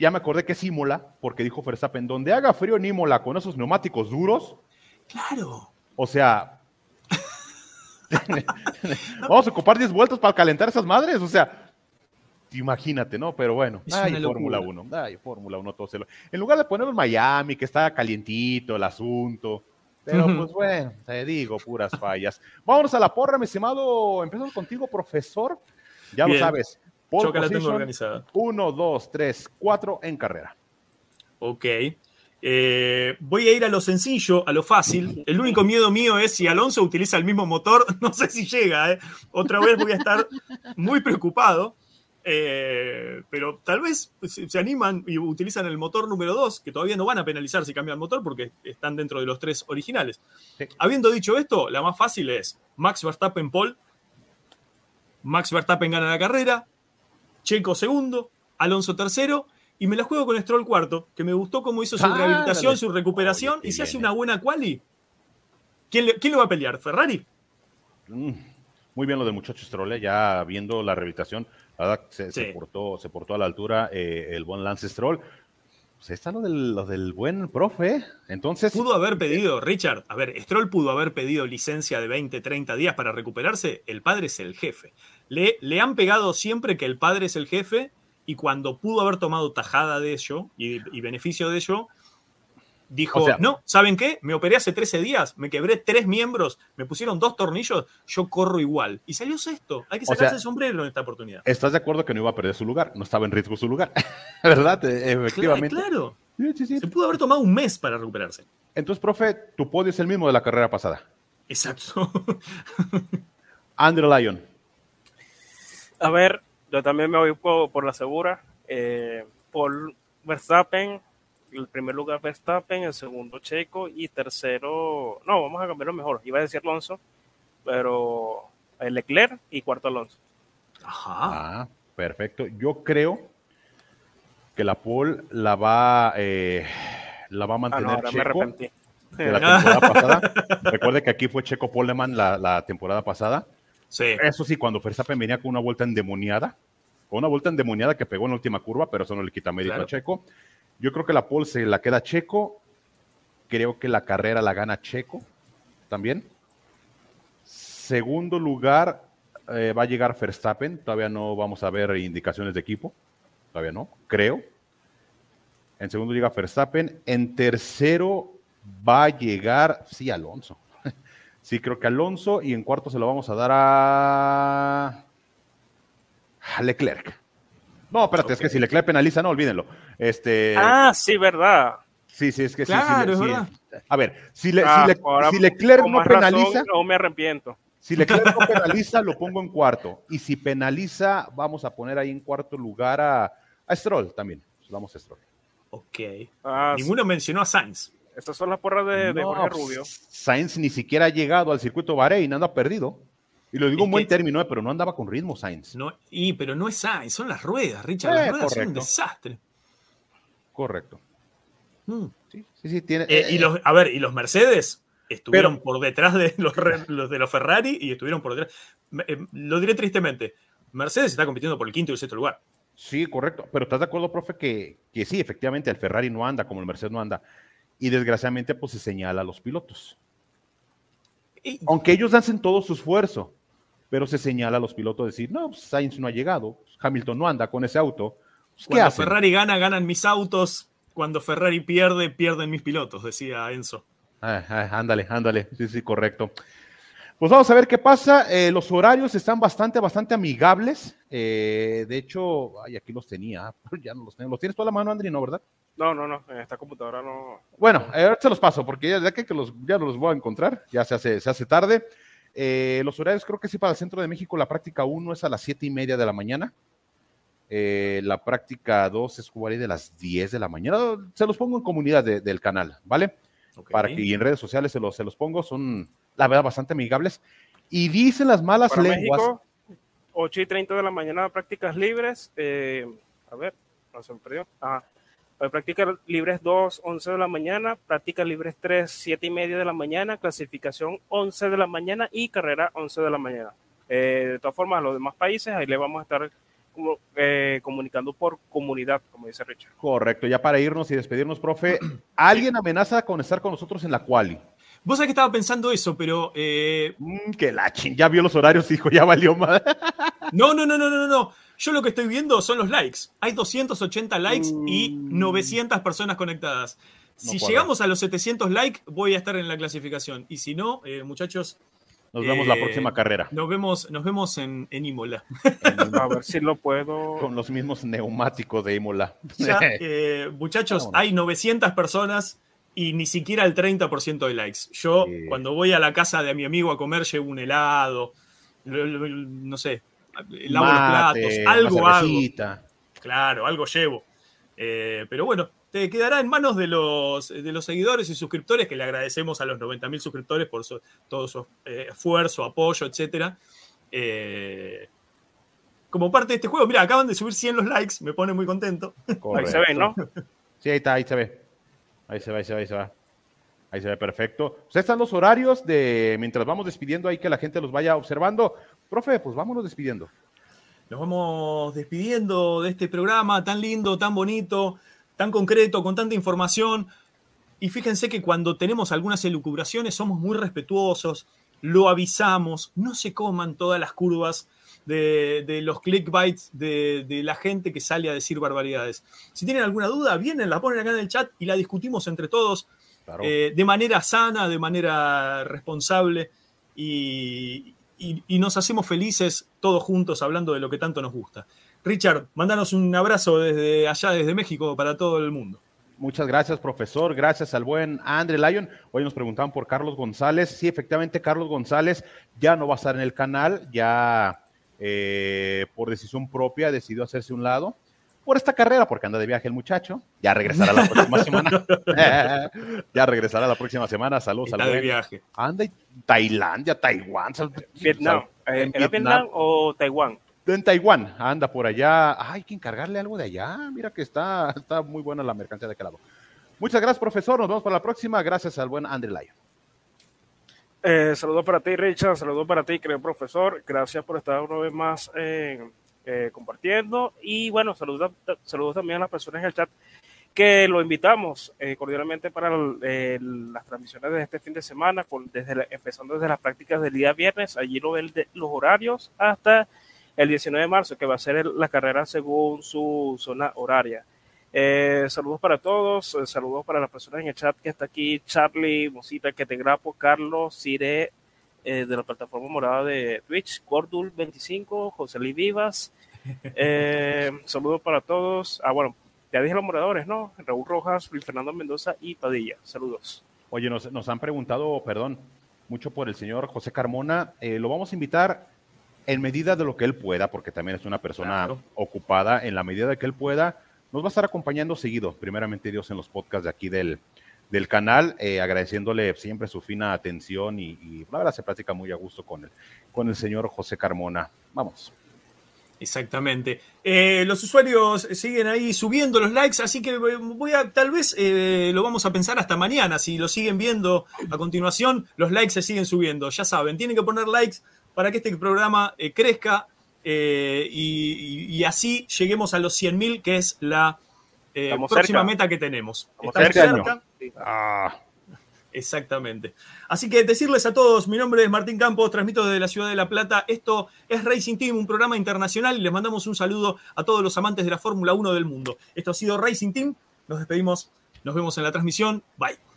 Ya me acordé que es Imola, porque dijo Verstappen, donde haga frío en Imola con esos neumáticos duros. Claro. O sea, vamos a ocupar 10 vueltas para calentar esas madres. O sea, imagínate, ¿no? Pero bueno, hay Fórmula 1. Ay, Fórmula 1 todo se En lugar de ponerlo en Miami, que está calientito el asunto, pero pues bueno, te digo, puras fallas. Vámonos a la porra, mi estimado. Empezamos contigo, profesor. Ya lo sabes. Yo que la tengo organizada. Uno, dos, tres, cuatro en carrera. Ok. Eh, voy a ir a lo sencillo, a lo fácil. El único miedo mío es si Alonso utiliza el mismo motor, no sé si llega. ¿eh? Otra vez voy a estar muy preocupado. Eh, pero tal vez se animan y utilizan el motor número 2, que todavía no van a penalizar si cambian el motor porque están dentro de los tres originales. Habiendo dicho esto, la más fácil es Max Verstappen Paul. Max Verstappen gana la carrera, Checo segundo, Alonso tercero, y me la juego con Stroll cuarto, que me gustó cómo hizo su rehabilitación, su recuperación, y si hace una buena quali. ¿Quién, ¿Quién, lo va a pelear? ¿Ferrari? Mm, muy bien lo del muchacho Stroll, ¿eh? ya viendo la rehabilitación, se, portó, se portó a la altura eh, el buen Lance Stroll. Pues está lo del, lo del buen profe. ¿eh? Entonces. Pudo haber pedido, Richard, a ver, Stroll pudo haber pedido licencia de 20, 30 días para recuperarse. El padre es el jefe. Le, le han pegado siempre que el padre es el jefe y cuando pudo haber tomado tajada de ello y, y beneficio de ello, dijo, no, ¿saben qué? Me operé hace 13 días, me quebré tres miembros, me pusieron dos tornillos, yo corro igual. Y salió sexto. Hay que sacarse el sombrero en esta oportunidad. ¿Estás de acuerdo que no iba a perder su lugar? No estaba en riesgo su lugar. ¿Verdad? E, efectivamente. Claro. Se pudo haber tomado un mes para recuperarse. Entonces, profe, tu podio es el mismo de la carrera pasada. Exacto. Andrew Lyon. A ver, yo también me voy por, la segura. Eh, por Verstappen, el primer lugar Verstappen, el segundo Checo y tercero, no, vamos a cambiarlo mejor. Iba a decir Alonso, pero el Leclerc y cuarto Alonso. Ajá. Ah, perfecto. Yo creo que la pole la va, eh, la va a ah, mantener Checo. De la temporada pasada. Recuerde que aquí fue Checo Poleman la, la temporada pasada. Sí. Eso sí, cuando Verstappen venía con una vuelta endemoniada, con una vuelta endemoniada que pegó en la última curva, pero eso no le quita mérito a Checo. Yo creo que la pole se la queda Checo. Creo que la carrera la gana Checo también. Segundo lugar eh, va a llegar Verstappen. Todavía no vamos a ver indicaciones de equipo. Todavía no, creo. En segundo llega Verstappen. En tercero va a llegar, sí, Alonso. Sí, creo que Alonso. Y en cuarto se lo vamos a dar a, Leclerc. No, espérate, es que si Leclerc penaliza, no, olvídenlo. Este... Ah, sí, verdad. Sí, sí, es que sí, sí, A ver, si, ah, Leclerc no penaliza. no me arrepiento. Si Leclerc no penaliza, lo pongo en cuarto. Y si penaliza, vamos a poner ahí en cuarto lugar a, Stroll también. Vamos a Stroll. Ok. Ah, Ninguno mencionó a Sainz. Estas son las porras de, Jorge pues, Rubio. Sainz ni siquiera ha llegado al circuito Bahrein, anda perdido. Y lo digo en buen término, eh, pero no andaba con ritmo Sainz. No, y, pero no es Sainz, son las ruedas, Richard. las eh, ruedas son un desastre. Correcto. Mm. Sí, sí, sí, tiene. Eh, y los, a ver, y los Mercedes estuvieron por detrás de los, de los Ferrari y estuvieron por detrás. lo diré tristemente. Mercedes está compitiendo por el quinto y el sexto lugar. Sí, correcto. Pero ¿estás de acuerdo, profe, que, que sí, efectivamente, el Ferrari no anda como el Mercedes no anda? Y desgraciadamente pues se señala a los pilotos. Aunque ellos hacen todo su esfuerzo, pero se señala a los pilotos decir, no, pues, Sainz no ha llegado, Hamilton no anda con ese auto. Pues, Cuando Ferrari gana, ganan mis autos. Cuando Ferrari pierde, pierden mis pilotos, decía Enzo. Ah, ah, ándale, ándale, sí, sí, correcto. Pues vamos a ver qué pasa. Eh, los horarios están bastante, bastante amigables. Eh, de hecho, ay, aquí los tenía, ya no los tengo. ¿Los tienes toda la mano, Andri? No, ¿verdad? No, no, no, en esta computadora no. Bueno, eh, ahorita se los paso, porque ya, que, los, ya no los voy a encontrar, ya se hace, se hace tarde. Eh, los horarios creo que sí para el centro de México, la práctica 1 es a las 7 y media de la mañana. Eh, la práctica 2 es jugar de las 10 de la mañana. Se los pongo en comunidad del canal, ¿vale? Para que y en redes sociales se los, se los pongo, son la verdad bastante amigables. Y dicen las malas lenguas. 8 y 30 de la mañana prácticas libres. Eh, a ver, no se me perdió. Ah, prácticas libres 2, 11 de la mañana, prácticas libres 3, 7 y media de la mañana, clasificación 11 de la mañana y carrera 11 de la mañana. Eh, de todas formas, a los demás países, ahí le vamos a estar como, eh, comunicando por comunidad, como dice Richard. Correcto, ya para irnos y despedirnos, profe, ¿alguien amenaza con estar con nosotros en la quali? Vos sabés que estaba pensando eso, pero. Eh... Mm, que la ching, ya vio los horarios, hijo, ya valió más. No, no, no, no, no, no. Yo lo que estoy viendo son los likes. Hay 280 likes y 900 mm. personas conectadas. Si llegamos a los 700 likes, voy a estar en la clasificación. Y si no, eh, muchachos. Nos vemos la eh, próxima carrera. Nos vemos, nos vemos en, Imola. A ver si lo puedo. Con los mismos neumáticos de Imola. Eh, muchachos, hay 900 personas y ni siquiera el 30% de likes. Yo, cuando voy a la casa de mi amigo a comer, llevo un helado, no sé, lavo los platos, algo hago. Claro, algo llevo. Eh, pero bueno, te quedará en manos de los, de los seguidores y suscriptores, que le agradecemos a los 90.000 suscriptores por todo su eh, esfuerzo, apoyo, etc. Eh, como parte de este juego, mira, acaban de subir 100 los likes, me pone muy contento. Ahí se ve, ¿no? Sí, ahí está, ahí se ve. Ahí se va, ahí se va, ahí se va. Ahí se ve perfecto. Pues están los horarios de mientras vamos despidiendo ahí que la gente los vaya observando. Profe, pues vámonos despidiendo. Nos vamos despidiendo de este programa tan lindo, tan bonito, tan concreto, con tanta información. Y fíjense que cuando tenemos algunas elucubraciones somos muy respetuosos, lo avisamos, no se coman todas las curvas de, los clickbites de, de, la gente que sale a decir barbaridades. Si tienen alguna duda, vienen, la ponen acá en el chat y la discutimos entre todos eh, de manera sana, de manera responsable y, nos hacemos felices todos juntos hablando de lo que tanto nos gusta. Richard, mándanos un abrazo desde allá, desde México, para todo el mundo. Muchas gracias, profesor. Gracias al buen Andre Lyon. Hoy nos preguntaban por Carlos González. Sí, efectivamente, Carlos González ya no va a estar en el canal, ya eh, por decisión propia decidió hacerse un lado por esta carrera, porque anda de viaje el muchacho. Ya regresará la próxima semana. ya regresará la próxima semana. Saludos al de viaje. Anda en Tailandia, Taiwán. Vietnam. ¿En, Vietnam o Taiwán? En Taiwán, anda por allá. hay que encargarle algo de allá. Mira que está, está muy buena la mercancía de aquel lado. Muchas gracias, profesor. Nos vemos para la próxima. Gracias al buen Andre Lyon. Eh, saludos para ti, Richard. Saludos para ti, querido profesor. Gracias por estar una vez más eh, compartiendo. Y bueno, saludos, saludos también a las personas en el chat que lo invitamos eh, cordialmente para las transmisiones de este fin de semana, desde empezando desde las prácticas del día viernes. Allí lo ven de, los horarios hasta el 19 de marzo, que va a ser la carrera según su zona horaria. Eh, saludos para todos, saludos para las personas en el chat que está aquí, Charlie, Mosita, que te grapo, Carlos, Cire, eh, de la plataforma morada de Twitch, Cordul25, José Luis Vivas, saludos para todos. Ah, bueno, ya dije los moradores, ¿no? Raúl Rojas, Luis Fernando Mendoza y Padilla. Saludos. Oye, nos, han preguntado, perdón, mucho por el señor José Carmona. lo vamos a invitar en medida de lo que él pueda, porque también es una persona ocupada, en la medida de que él pueda nos va a estar acompañando seguido, primeramente Dios, en los podcasts de aquí del, del canal, eh, agradeciéndole siempre su fina atención y, la verdad se platica muy a gusto con el, con el señor José Carmona. Vamos. Exactamente. Eh, los usuarios siguen ahí subiendo los likes, así que voy a, tal vez eh, lo vamos a pensar hasta mañana. Si lo siguen viendo a continuación, los likes se siguen subiendo. Ya saben, tienen que poner likes para que este programa crezca eh, y, así lleguemos a los 100.000, que es la eh, próxima meta que tenemos. Estamos cerca. Ah. Exactamente. Así que decirles a todos, mi nombre es Martín Campos, transmito desde la ciudad de La Plata. Esto es Racing Team, un programa internacional y les mandamos un saludo a todos los amantes de la Fórmula 1 del mundo. Esto ha sido Racing Team. Nos despedimos. Nos vemos en la transmisión. Bye.